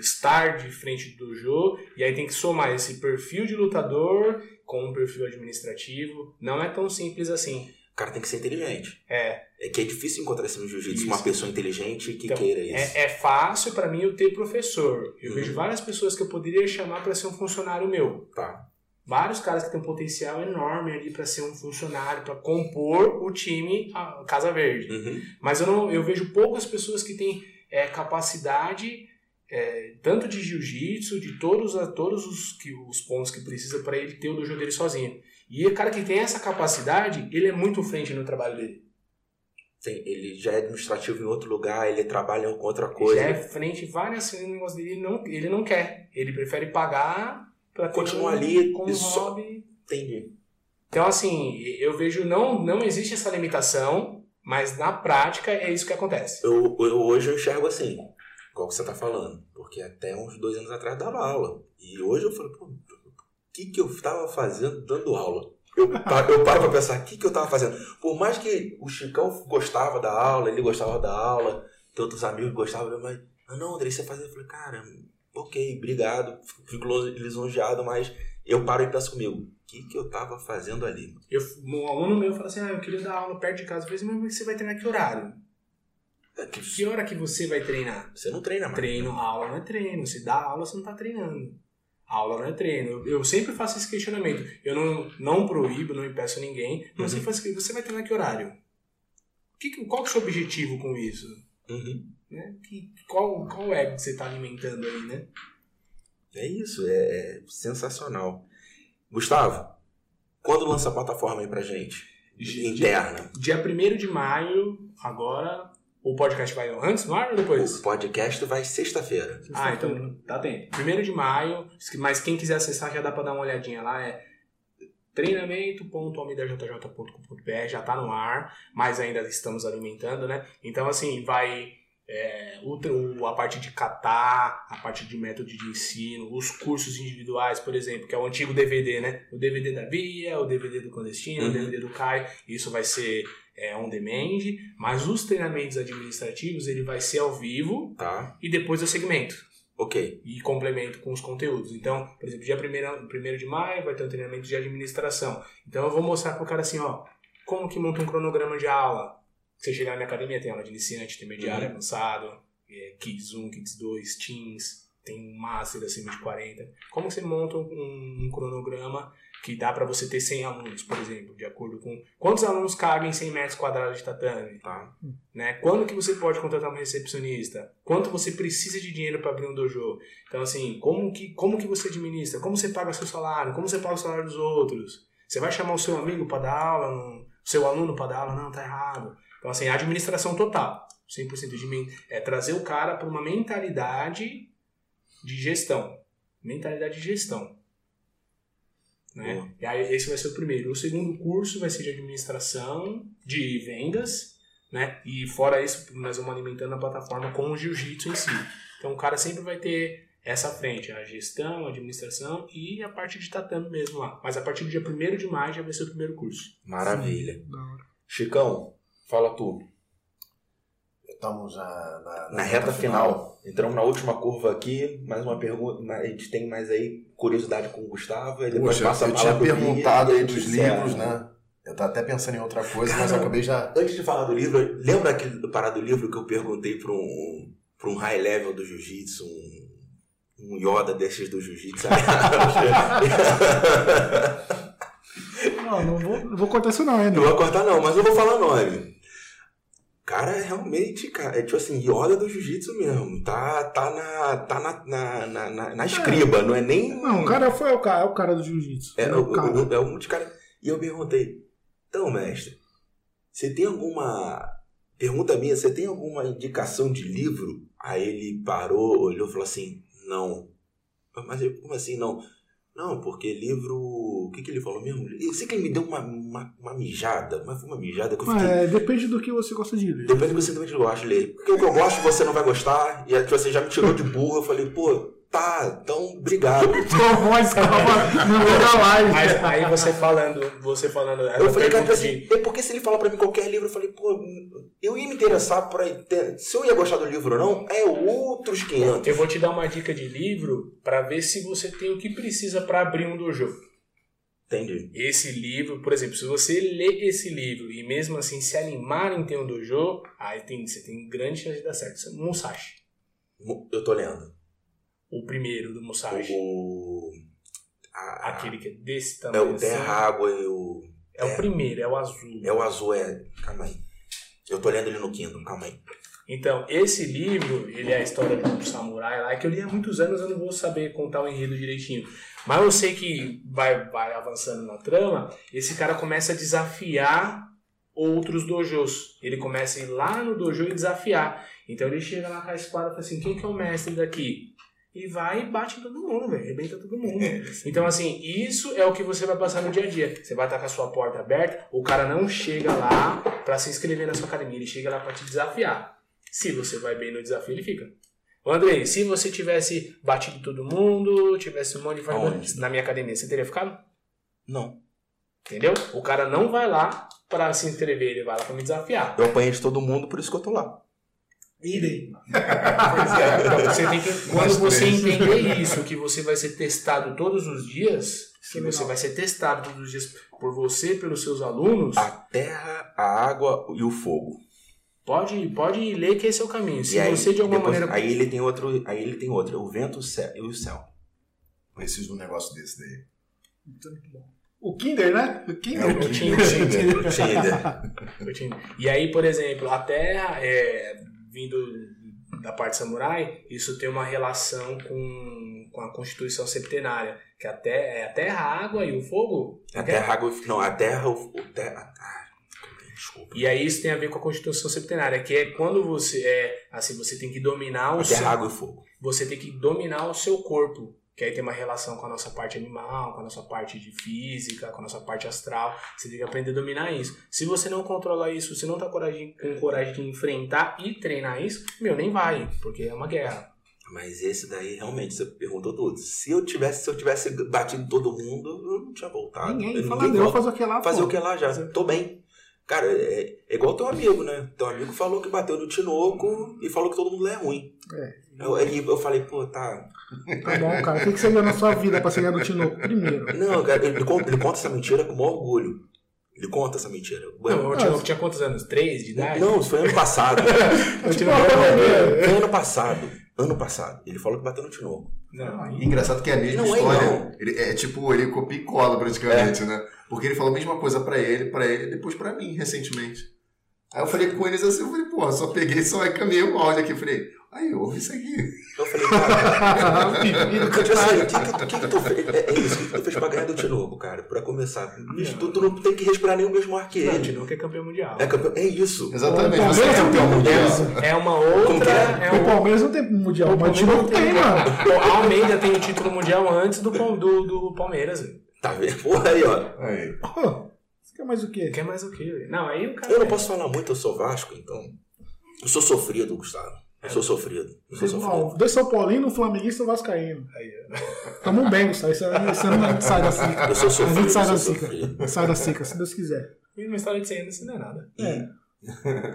estar de frente do dojo. E aí tem que somar esse perfil de lutador com um perfil administrativo. Não é tão simples assim. O cara tem que ser inteligente. É. É que é difícil encontrar isso no jiu-jitsu, uma pessoa inteligente que Então, queira isso. É, é fácil pra mim eu ter professor. Eu Uhum. vejo várias pessoas que eu poderia chamar pra ser um funcionário meu. Tá. Vários caras que têm um potencial enorme ali pra ser um funcionário, pra compor o time a Casa Verde. Uhum. Mas eu não, eu vejo poucas pessoas que têm é, capacidade é, tanto de jiu-jitsu, de todos, a, todos os, que, os pontos que precisa para ele ter o dojo dele sozinho. E o cara que tem essa capacidade, ele é muito frente no trabalho dele. Tem- ele já é administrativo em outro lugar, ele trabalha com outra coisa. Já é frente, várias coisas no negócio dele, ele não, ele não quer. Ele prefere pagar para Continua ali como só- hobby. Entendi. Então, assim, eu vejo, não, não existe essa limitação, mas na prática é isso que acontece. Eu, eu- hoje eu enxergo assim, igual que você tá falando. Porque até uns dois anos atrás dava aula. E hoje eu falo, pô, que, que eu tava fazendo dando aula? Eu, eu paro pra pensar, o que, que eu tava fazendo? Por mais que o Chicão gostava da aula, ele gostava da aula, tem outros amigos que gostavam, mas, ah, não, Andrei, você fazia? Eu falei, cara, ok, obrigado, fico lisonjeado, mas eu paro e penso comigo, o que, que eu tava fazendo ali? Eu, um aluno meu fala assim, ah, eu queria dar aula perto de casa. Eu falei assim, mas você vai treinar que horário? É que Que hora que você vai treinar? Você não treina mais. Treino, aula não é treino. Se dá aula, você não tá treinando. Aula não é treino. Eu, sempre faço esse questionamento. Eu não, não proíbo, não impeço ninguém. Mas Uhum. você você vai treinar que horário? Que, qual que é o seu objetivo com isso? Uhum. Né? Que, qual, qual ego que você tá alimentando aí, né? É isso, é, é sensacional. Gustavo, quando lança a plataforma aí pra gente? Interna. Dia 1 de maio, agora, o podcast vai antes no ar ou depois? O podcast vai sexta-feira. Ah, então dá tempo. 1 de maio, mas quem quiser acessar já dá pra dar uma olhadinha lá, é treinamento.almeidajj.com.br, já tá no ar, mas ainda estamos alimentando, né? Então, assim, vai é, o, o- a parte de catar, a parte de método de ensino, os cursos individuais, por exemplo, que é o antigo DVD, né? O DVD da Via, o DVD do Clandestino, Uhum. o DVD do Caio, isso vai ser é, on demand, mas os treinamentos administrativos, ele vai ser ao vivo Tá? e depois eu segmento Ok. e complemento com os conteúdos. Então, por exemplo, dia 1 de maio vai ter um treinamento de administração. Então eu vou mostrar pro cara assim, ó, como que monta um cronograma de aula. Você chegar na minha academia, tem aula de iniciante, intermediário, Uhum. avançado, é, Kids 1, Kids 2, Teens, tem um Master acima de 40. Como você monta um, um cronograma que dá para você ter 100 alunos, por exemplo, de acordo com... Quantos alunos cabem em 100 metros quadrados de tatame? Tá. né? Quando que você pode contratar uma recepcionista? Quanto você precisa de dinheiro para abrir um dojo? Então, assim, como que, como que você administra? Como você paga seu salário? Como você paga o salário dos outros? Você vai chamar o seu amigo para dar aula? Não, o seu aluno para dar aula? Não, tá errado. Então, assim, administração total. 100% de men- é trazer o cara para uma mentalidade de gestão. Mentalidade de gestão. Né? Boa. E aí, esse vai ser o primeiro. O segundo curso vai ser de administração, de vendas, né? E fora isso, nós vamos alimentando a plataforma com o jiu-jitsu em si. Então o cara sempre vai ter essa frente, a gestão, a administração e a parte de tatame mesmo lá. Mas a partir do dia 1 de maio já vai ser o primeiro curso. Maravilha. Hora. Chicão, fala tu. Estamos na, na, Na reta final. Entramos na última curva aqui. Mais uma pergunta. A gente tem mais aí curiosidade com o Gustavo. E depois Poxa, passa a eu tinha perguntado aí dos livros, né? Eu tava até pensando em outra coisa, mas Cara, eu acabei já. Antes de falar do livro, lembra aquele parado do livro que eu perguntei para um, pra um high level do jiu-jitsu, um, um Yoda desses do jiu-jitsu? Não, não vou, não vou cortar isso não, hein? Não vou cortar não, mas eu vou falar nome. Cara, é realmente, cara, é tipo assim, Yoda do jiu-jitsu mesmo. Tá, tá na. tá na, na, na, na, na escriba, não é nem. Não, o cara foi o cara, é o cara do jiu-jitsu. É, É o, o cara. o- é um dos caras. E eu perguntei, então, mestre, você tem alguma. Pergunta minha, você tem alguma indicação de livro? Aí ele parou, olhou e falou assim, não. Mas eu, como assim não? Não, porque livro. O que, que ele falou mesmo? Eu sei que ele me deu uma, uma, uma mijada, mas foi uma mijada que eu fiquei. É, depende do que você gosta de ler. Depende do que você também gosta de ler. Porque o que eu gosto você não vai gostar. E aí você já me tirou de burro. Eu falei, pô, tá, então obrigado. Tua voz calma no meio da live. Mas aí você falando, você falando. Eu falei, cara, assim, é porque se ele falar pra mim qualquer livro, eu falei, pô, eu ia me interessar pra. ter- Se eu ia gostar do livro ou não, é outros 500. Eu vou te dar uma dica de livro pra ver se você tem o que precisa pra abrir um dojo. Entendi. Esse livro, por exemplo, se você ler esse livro e mesmo assim se animar em ter um dojo, aí tem, você tem grande chance de dar certo. Musashi. Eu tô lendo. O primeiro do Musashi. O. a- Aquele que é desse é tamanho. o assim. Terra, Água e o. É o primeiro, é o azul. É o azul, é. Calma aí. Eu tô lendo ele no Kindle, calma aí. Então, esse livro, ele é a história um samurai lá, que eu li há muitos anos, eu não vou saber contar o enredo direitinho. Mas eu sei que vai, vai avançando na trama, esse cara começa a desafiar outros dojos. Ele começa a ir lá no dojo e desafiar. Então ele chega lá com a espada e fala assim, quem que é o mestre daqui? E vai e bate em todo mundo, velho. Arrebenta todo mundo. Então, assim, isso é o que você vai passar no dia a dia. Você vai estar com a sua porta aberta, o cara não chega lá pra se inscrever na sua academia, ele chega lá pra te desafiar. Se você vai bem no desafio, ele fica. Andrei, se você tivesse batido todo mundo, tivesse um monte de Aonde? na minha academia, você teria ficado? Não. Entendeu? O cara não vai lá pra se inscrever, ele vai lá pra me desafiar. Eu apanhei de todo mundo, por isso que eu tô lá. Idem. Então, você tem que, quando você entender isso, que você vai ser testado todos os dias, que você vai ser testado todos os dias por você, pelos seus alunos, A terra, a água e o fogo. pode, pode ler que esse é o caminho. Se e aí, você de alguma depois- maneira. Aí ele tem outro. Aí ele tem outro. O vento o céu, e o céu. Preciso de um negócio desse daí. O Kinder, né? O É Kinder. o Eu tinha- Tinder. Tinder. Eu tinha- E aí, por exemplo, a terra, é, vindo da parte samurai, isso tem uma relação com, com a constituição septenária, que a, te, é a terra, a água e o fogo. A terra, a água. Não, a terra, o. o terra, ah, desculpa. E aí isso tem a ver com a constituição septenária, que é quando você é assim, você tem que dominar o A seu, terra, água e fogo. você tem que dominar o seu corpo, que aí tem uma relação com a nossa parte animal, com a nossa parte de física, com a nossa parte astral. Você tem que aprender a dominar isso. Se você não controla isso, se não tá coragem, com coragem de enfrentar e treinar isso, meu, nem vai, porque é uma guerra. Mas esse daí, realmente, você perguntou tudo. Se eu tivesse, se eu tivesse batido todo mundo, eu não tinha voltado. Ninguém Eu- fala, ninguém eu fazer o que lá, Fazer pô. o que lá já? Tô bem. Cara, é, é igual teu amigo, né? Teu amigo falou que bateu no Tinoco e falou que todo mundo lá é ruim. É. Eu, eu falei, pô, tá. Tá bom, cara. O que que você ganhou na sua vida pra você ganhar do Tinoco? Primeiro. Não, cara, ele, conta, ele conta essa mentira com o maior orgulho. Ele conta essa mentira. Não, o Tinoco tinha quantos anos? Três de idade? Não, isso foi ano passado. Tipo, Tinoco era foi ano passado. Ano passado. Ele falou que bateu no Tinoco. Não, Engraçado que é a mesma Não é, história. não. Ele, é tipo, ele copia e cola praticamente, né? Porque ele falou a mesma coisa pra ele, pra ele e depois pra mim, recentemente. Aí eu falei com eles assim, eu falei, porra, só peguei só e caminhei o áudio aqui. Eu falei, aí, ouve isso aqui. Eu falei, cara. eu disse assim, o que, que, tu- que que tu fez? É, é isso, o que, que tu fez pra ganhar do Tinoco, cara? Pra começar. Bicho, tu, tu não tem que respirar nem o mesmo ar que Não, o ele. Tinoco é campeão mundial. É, campeão, é isso. Exatamente, O você é Palmeiras campeão não tem mundial. É uma que outra. é? É O um, Palmeiras não tem mundial, mas o Tinoco tem, mano. O Almeida tem o título mundial antes do, do, do Palmeiras. velho. Tá vendo? Porra aí, ó. Aí. Você quer mais o quê? Quer mais o quê? velho? Não, aí o cara. Eu não posso falar muito, eu sou Vasco, então. Eu sou sofrido, Gustavo. Eu sou sofrido. Eu sou sofrido. Ó, dois São Paulino, um flamenguista e um vascaíno. Aí, Tamo bem, Gustavo. Isso não sai da zica. Eu sou A sofrido. gente sai da sofrido. Sai da zica, se Deus quiser. E uma história de 100 anos isso não é nada. É.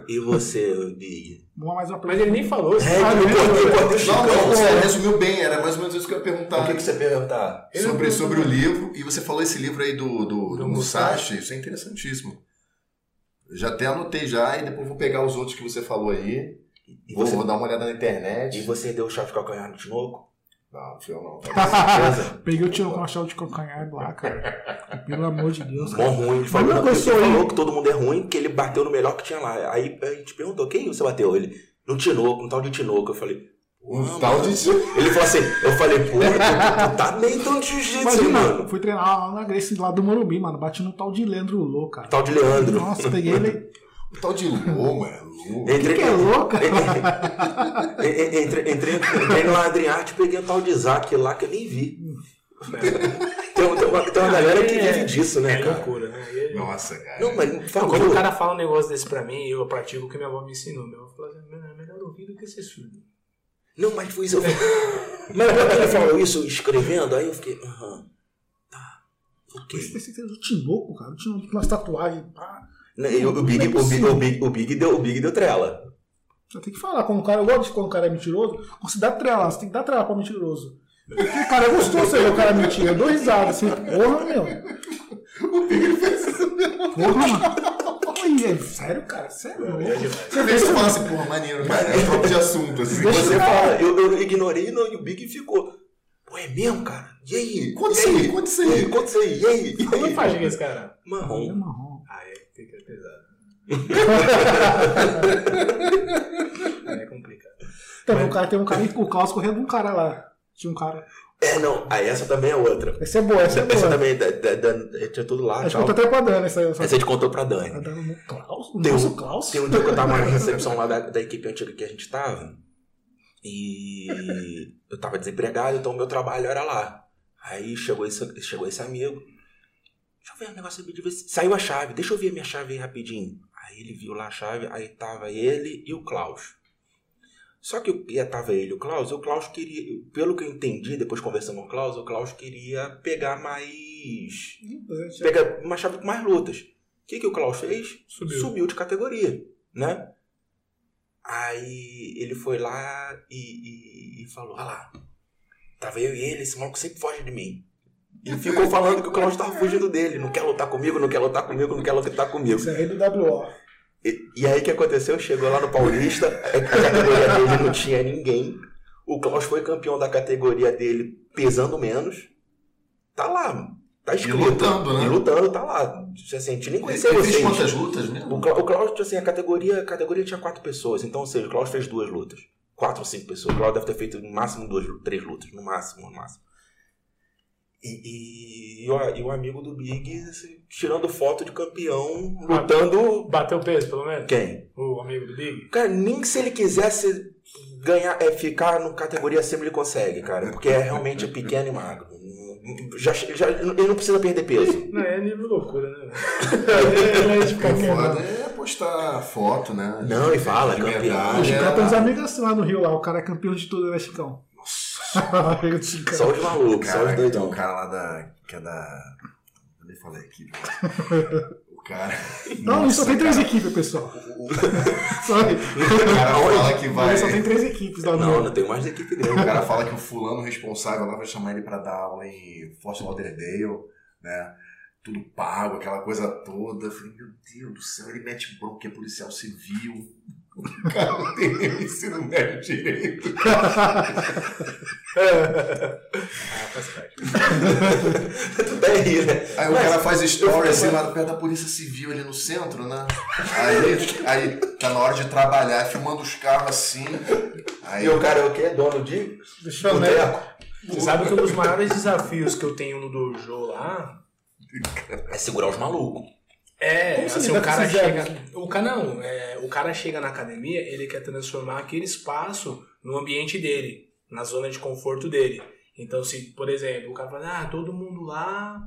E você, Big? Vamos mais uma Mas ele nem falou. É, eu Não, Chicão. não, você resumiu bem, era mais ou menos isso que eu ia perguntar. O que, que você perguntar? Ele sobre, não- sobre o livro, e você falou esse livro aí do, do, do, Do Musashi, isso é interessantíssimo. Eu já até anotei já, e depois vou pegar os outros que você falou aí. E Vou, você, vou dar uma olhada na internet. e você deu chave de calcanhar no Tinoco? Não, fui eu não. Peguei o tiro com a chave de calcanhar lá, cara. Pelo amor de Deus. Mó ruim. Ele falou, não ele gostou, falou hein? que todo mundo é ruim, que ele bateu no melhor que tinha lá. Aí a gente perguntou, quem você bateu? Ele, no Tinoco, no tal de Tinoco. Eu falei, Um mano. tal de. Ele falou assim, eu falei, pô, tu, tu tá bem tão de jiu-jitsu, mano. fui treinar lá na Grace lá do Morumbi, mano. Bati no tal de Leandro Lô, cara. Tal de Leandro. Nossa, peguei ele. Tal de Lô, mano. Lô. Entrei, que é louco? Entrei, entrei, entrei, entrei no Ladriarte e peguei um tal de Isaac lá que eu nem vi. Tem, um- tem uma, tem uma galera que vive disso, né, É cara? loucura, né? E ele- Nossa, cara. Não, mas quando o cara fala um negócio desse pra mim, eu pratico o que minha avó me ensinou. Minha avó falou assim, "Mano, é melhor ouvir do que ser surdo. Não, mas foi isso. Eu... mas quando ele falou isso escrevendo, aí eu fiquei, aham. Tá. Ok. Esse esse- esse- o Tinoco, cara. O Tinoco com umas tatuagens. pá. O, o Big, o, Big, o, Big, o, Big deu, o Big deu trela. Eu tenho que falar, quando o cara, eu gosto de quando o cara é mentiroso, você dá trela, você tem que dar trela pra mentiroso. Porque, cara, é gostoso você ver o cara mentir. Eu dou risada assim, porra, meu. Porra, mano. Aí, é sério, cara, sério. É demais. Você vê você fala assim, porra, maneiro, cara. É troca de assunto, assim. Deixa Você eu- fala, eu, eu ignorei não, e o Big ficou. Pô, é mesmo, cara? E aí? Conta isso aí, conta isso aí. Conta isso aí. E aí? Como faz com esse cara? É Marrom. Ah, é, fica pesado. é complicado. Então, o cara tem um cara, o Klaus correndo um cara lá. Tinha um cara. É, não. Aí essa também é outra. Essa é boa, essa é boa. Essa também, da, da, da, tinha tudo lá. Acho que tal. eu tô até pra Dani essa aí. Essa... Essa a gente contou pra Tá Dani. dando no Klaus? O Tem nosso um- Klaus? Tem um dia que eu tava na recepção lá da, da equipe antiga que a gente tava. E eu tava desempregado, então o meu trabalho era lá. Aí chegou esse, chegou esse amigo. Deixa eu ver o negócio de ver se- Saiu a chave, deixa eu ver a minha chave aí rapidinho. Aí ele viu lá a chave, aí tava ele e o Klaus. Só que o- e tava ele e o Klaus, o Klaus queria, pelo que eu entendi, depois conversando com o Klaus, o Klaus queria pegar mais. Pegar uma chave com mais lutas. O que, que o Klaus fez? Subiu. de categoria, né? Aí ele foi lá e, e- e falou: Olha lá, tava eu e ele, esse maluco sempre foge de mim. E ficou falando que o Klaus tava fugindo dele. Não quer lutar comigo, não quer lutar comigo, não quer lutar comigo. Esse é rei do WO. E, e aí o que aconteceu? Chegou lá no Paulista, a categoria dele não tinha ninguém. O Klaus foi campeão da categoria dele pesando menos. Tá lá, tá escrito. lutando, né? E lutando, tá lá. Assim, a gente nem Ele conhecia fez quantas lutas mesmo? O, o Klaus, assim, a categoria, a categoria tinha quatro pessoas. Então, ou seja, o Klaus fez duas lutas. Quatro ou cinco pessoas. O Klaus deve ter feito no máximo duas, três lutas. No máximo, no máximo. E, e, e o, e o amigo do Big assim, tirando foto de campeão, lutando. Bateu peso, pelo menos? Quem? O amigo do Big? Cara, nem se ele quisesse ganhar, é, ficar no categoria acima ele consegue, cara. Porque é realmente pequeno e magro. Já, já, ele não precisa perder peso. Não, é nível loucura, né? é, é de ficar O foda é postar foto, né? Não, e fala, De campeão. medalha. O Chicão É. tem uns amigos assim lá no Rio lá. O cara é campeão de tudo, né, Chicão? Só os malucos, só Cara, os doidão. um cara lá da. que é da. Eu nem falei aqui. O cara. Não, só tem três cara, equipes, pessoal. Só, O cara fala que vai. só tem três equipes lá no Não, Rio. não tem mais da equipe O dele. cara fala que o fulano responsável lá vai chamar ele pra dar aula em Fort Lauderdale, né? Tudo pago, aquela coisa toda. Eu falei, meu Deus do céu, ele mete bronca que é policial civil. O cara não tem nem ensino médio direito. Ah, faz parte. tu tá aí, né? Aí o Mas cara faz story assim lá perto da polícia civil ali no centro, né? Aí, aí tá na hora de trabalhar, filmando os carros assim. Aí E o cara é o quê? Dono de Deixa eu ver. Você sabe que um dos maiores desafios que eu tenho no dojo lá É segurar os malucos. É, Como assim, o cara chega, egos? o cara não, é, o cara chega na academia, ele quer transformar aquele espaço no ambiente dele, na zona de conforto dele. Então, se, por exemplo, o cara fala, ah, todo mundo lá,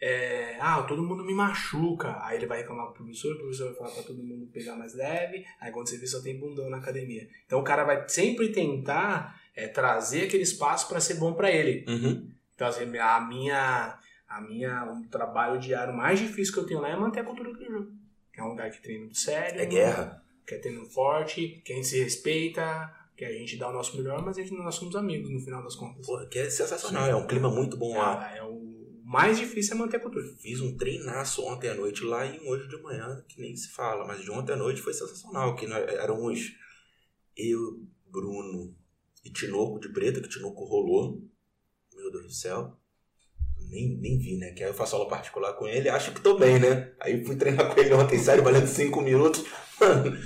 é, ah, todo mundo me machuca. Aí ele vai reclamar pro professor, o professor vai falar pra todo mundo pegar mais leve, aí quando você vê só tem bundão na academia. Então o cara vai sempre tentar é, trazer aquele espaço para ser bom para ele. Uhum. Então, assim, a minha, a minha, o trabalho diário mais difícil que eu tenho lá é manter a cultura do jogo. que é um lugar que treina sério. É guerra. Que é treino forte, que a gente se respeita, que a gente dá o nosso melhor, mas a gente, nós somos amigos no final das contas. Porra, que é sensacional. É um clima muito bom lá. Ah, é o mais difícil é manter a cultura. Fiz um treinaço ontem à noite lá e um hoje de manhã, que nem se fala, mas de ontem à noite foi sensacional. Que nós, éramos eu, Bruno e Tinoco de preto, que Tinoco rolou. Meu Deus do céu. Nem, nem vi, né? Que aí eu faço aula particular com ele, acho que tô bem, né? Aí fui treinar com ele ontem, sério, valendo 5 minutos. Mano,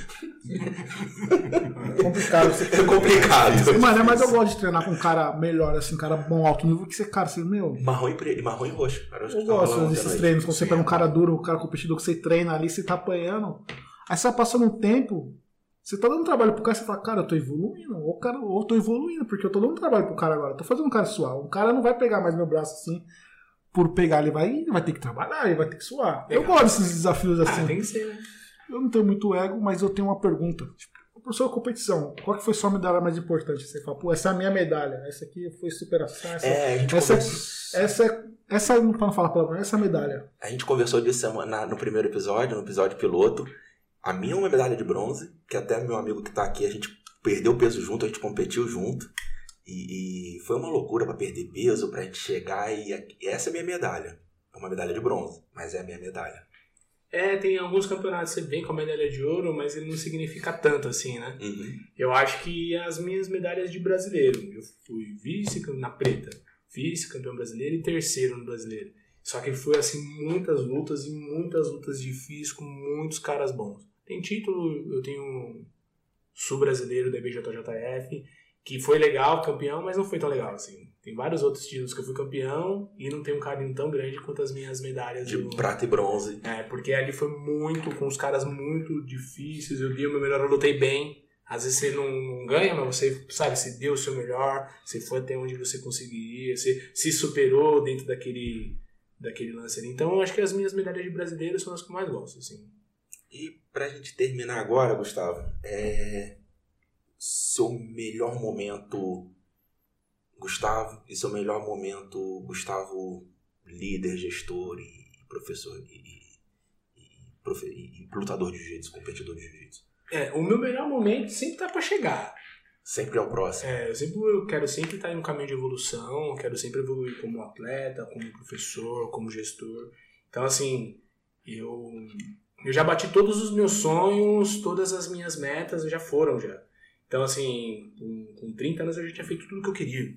É complicado é complicado. Mano, é, mas eu gosto de treinar com um cara melhor, assim, um cara bom, alto nível, que você, cara, você, meu. Marrom e, pre... marrom e roxo. Cara, Eu gosto desses treinos, quando você pega um cara duro, um cara competidor que você treina ali, você tá apanhando. Aí você vai passando um tempo, você tá dando trabalho pro cara, você fala, cara, eu tô evoluindo, ou, cara, ou eu tô evoluindo, porque eu tô dando trabalho pro cara agora, eu tô fazendo um cara suar. O cara não vai pegar mais meu braço assim, por pegar, ele vai, ele vai ter que trabalhar, ele vai ter que suar. Eu gosto desses desafios Ah, assim. tem que ser, né? Eu não tenho muito ego, mas eu tenho uma pergunta. Tipo, professor, competição, qual que foi sua medalha mais importante? Você fala, pô, essa é a minha medalha, essa aqui foi superação, essa É, a gente, essa, conversou, essa, essa, pra não falar palavrão, essa é a medalha. a gente conversou disso no primeiro episódio, no episódio piloto. A minha é uma medalha de bronze, que até meu amigo que tá aqui, a gente perdeu peso junto, a gente competiu junto. E, e foi uma loucura pra perder peso, pra gente chegar e, e essa é a minha medalha. É uma medalha de bronze, mas é a minha medalha. É, tem alguns campeonatos que você vem com a medalha de ouro, mas ele não significa tanto assim, né? Uhum. Eu acho que as minhas medalhas de brasileiro, eu fui vice na preta, vice-campeão brasileiro e terceiro no brasileiro. Só que foi assim muitas lutas e muitas lutas difíceis com muitos caras bons. Tem título, eu tenho um sul-brasileiro da BJJF, que foi legal, campeão, mas não foi tão legal assim. Tem vários outros títulos que eu fui campeão e não tem um carinho tão grande quanto as minhas medalhas De do- prata e bronze. é, porque ali foi muito, com os caras muito difíceis, eu dei o meu melhor, eu lutei bem. Às vezes você não, não ganha, mas você, sabe, você deu o seu melhor, você foi até onde você conseguiria, você se superou dentro daquele, daquele lance ali. Então, eu acho que as minhas medalhas de brasileiro são as que eu mais gosto, assim. E pra gente terminar agora, Gustavo, é. Seu melhor momento, Gustavo, e seu melhor momento, Gustavo, líder, gestor e professor e, e, e profe- e- lutador de jiu-jitsu, competidor de jiu-jitsu. É, o meu melhor momento sempre tá pra chegar. Sempre é o próximo. É, eu sempre eu quero sempre estar em um caminho de evolução, quero sempre evoluir como atleta, como professor, como gestor. Então, assim, eu, eu já bati todos os meus sonhos, todas as minhas metas já foram já. Então, assim, com, com 30 anos eu já tinha feito tudo que eu queria.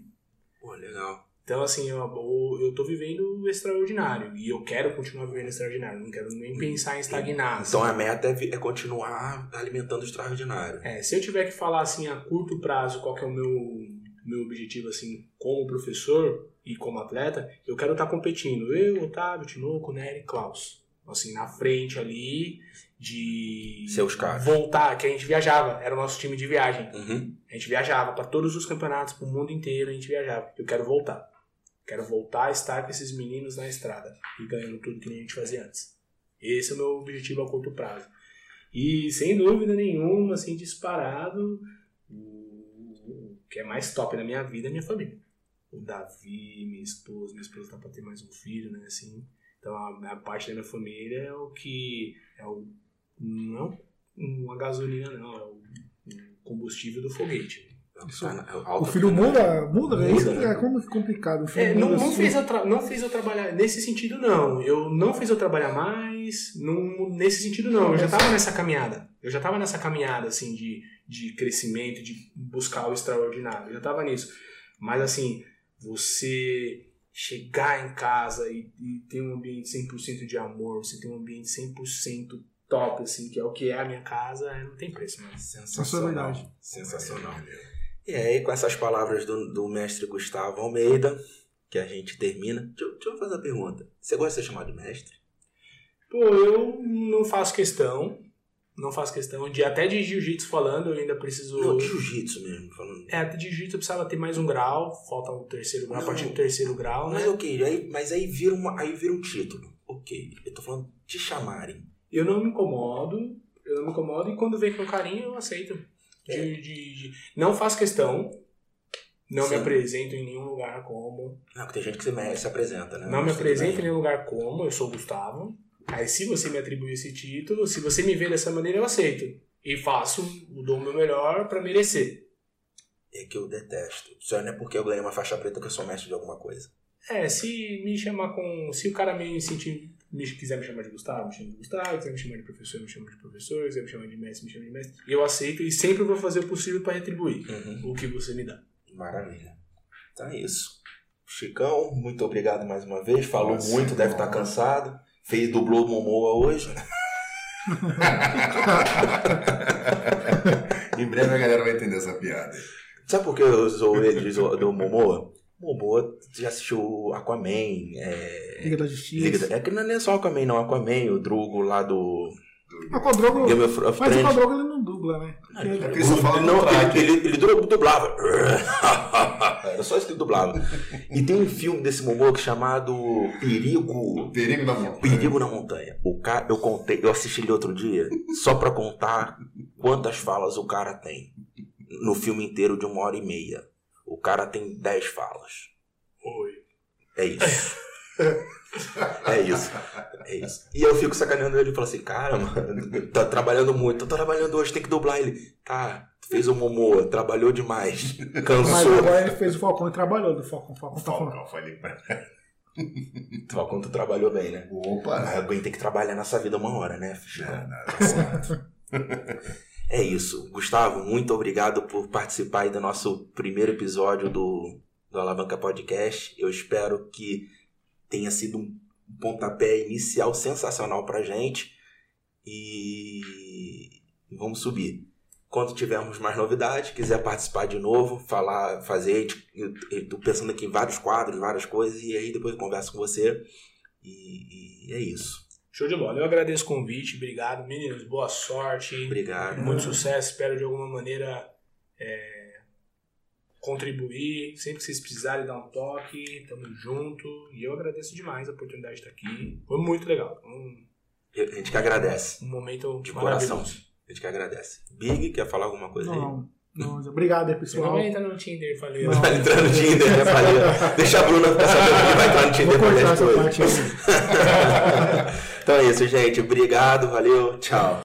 Pô, legal. Então, assim, eu, eu, tô vivendo o extraordinário e eu quero continuar vivendo o extraordinário, não quero nem pensar em estagnar. Então assim. a meta é, é continuar alimentando o extraordinário. É, se eu tiver que falar assim a curto prazo qual que é o meu, meu objetivo assim como professor e como atleta, eu quero estar competindo. Eu, Otávio, Tinoco, Nery, Klaus. Assim, na frente ali de Seus caras. voltar, que a gente viajava, era o nosso time de viagem. Uhum. A gente viajava para todos os campeonatos, para o mundo inteiro, a gente viajava. Eu quero voltar. Quero voltar a estar com esses meninos na estrada e ganhando tudo que a gente fazia antes. Esse é o meu objetivo a curto prazo. E sem dúvida nenhuma, assim, disparado, o que é mais top na minha vida é minha família. O Davi, minha esposa, minha esposa tá pra ter mais um filho, né, assim. Então a, a parte da minha família é o que é o não uma gasolina não, é o, combustível do foguete. Isso. Tá é O filho muda? Muda? É Muda, isso que né? é como que complicado. O filho É, não, não, assim. fez eu tra- não fez eu trabalhar nesse sentido, não. Eu não fez eu trabalhar mais, não, nesse sentido, não. Eu já tava nessa caminhada. Eu já tava nessa caminhada, assim, de, de crescimento, de buscar o extraordinário. Eu já tava nisso. Mas, assim, você chegar em casa e, e ter um ambiente 100% de amor, você ter um ambiente 100% top, assim, que é o que é a minha casa, é, não tem preço, né? Sensacional. Sensacional. E aí, com essas palavras do, do mestre Gustavo Almeida, que a gente termina. Deixa, eu- deixa eu fazer uma pergunta. Você gosta de ser chamado de mestre? Pô, eu não faço questão. Não faço questão de até de jiu-jitsu falando, eu ainda preciso. Não, de jiu-jitsu mesmo. Falando. É, até de jiu-jitsu eu precisava ter mais um grau, falta o terceiro grau, a Não. partir do terceiro grau, né? Mas ok, aí, mas aí vira, uma, aí vira um título. Ok, eu tô falando te chamarem. Eu não me incomodo, eu não me incomodo e quando vem com carinho eu aceito. De, É. de- de- Não faço questão, não Sim. me apresento em nenhum lugar como. Não, porque tem gente que se, me- se apresenta, né? Não me Mas tudo apresento em nenhum lugar como, eu sou o Gustavo. Aí se você me atribui esse título, se você me vê dessa maneira, eu aceito. E faço, dou o meu melhor pra merecer. É que eu detesto. Isso não é porque eu ganhei uma faixa preta que eu sou mestre de alguma coisa. É, se me chamar com. Se o cara me sentir. Me, quiser me chamar de Gustavo, me chama de Gustavo. Quiser me chamar de professor, me chama de professor. Quiser me chamar de mestre, me chama de mestre. E eu aceito e sempre vou fazer o possível pra retribuir Uhum. o que você me dá. Maravilha. Então é isso. Chicão, muito obrigado mais uma vez. Falou Nossa, muito, deve estar bom. cansado. Fez dublou Momoa hoje. em breve a galera vai entender essa piada. Sabe por que eu sou ele do Momoa? Momoa já assistiu Aquaman. É... Liga da Justiça. Liga da- É que não é só Aquaman, não. Aquaman, o Drugo lá do O. Game of of Mas o Thrones. Codrogo ele não dubla, né? Porque ele- Porque só fala não, ele, ele, ele du- dublava. Era só isso que ele dublava. E tem um filme desse Momoa é chamado Perigo. Perigo da montanha. Perigo na Montanha. O cara, eu contei, eu assisti ele outro dia, só pra contar quantas falas o cara tem. No filme inteiro de uma hora e meia. O cara tem 10 falas. Oi. É isso. É isso. É isso. E eu fico sacaneando ele e falo assim, cara, mano, tá trabalhando muito, tô trabalhando hoje, tem que dublar ele. Tá, fez o Momoa, trabalhou demais, Mas cansou. agora ele fez o Falcão e trabalhou do Falcão. Falcão tá falando. Falcão, falei pra Falcão, tu trabalhou bem, né? Opa! Mas alguém tem que trabalhar nessa vida uma hora, né? É, não, tá certo. É isso. Gustavo, muito obrigado por participar aí do nosso primeiro episódio do, do Alavanca Podcast. Eu espero que tenha sido um pontapé inicial sensacional pra gente. E vamos subir. Quando tivermos mais novidades, quiser participar de novo, falar, fazer, tô pensando aqui em vários quadros, várias coisas, e aí depois eu converso com você. E, e é isso. Show de bola. Eu agradeço o convite. Obrigado, meninos. Boa sorte. Obrigado. Muito sucesso. Espero de alguma maneira é, contribuir. Sempre que vocês precisarem dar um toque, tamo junto. E eu agradeço demais a oportunidade de estar aqui. Foi muito legal. Um, A gente que agradece. um momento De coração. A gente que agradece. Big, quer falar alguma coisa aí? Não, não, obrigado aí, Você não pessoal. vai entrar no Tinder, falei. Não. Vai entrar no Tinder, né? Falei. Deixa a Bruna ficar sabendo que vai entrar no Vou Tinder essa parte aí. então é isso, gente. Obrigado, valeu, tchau.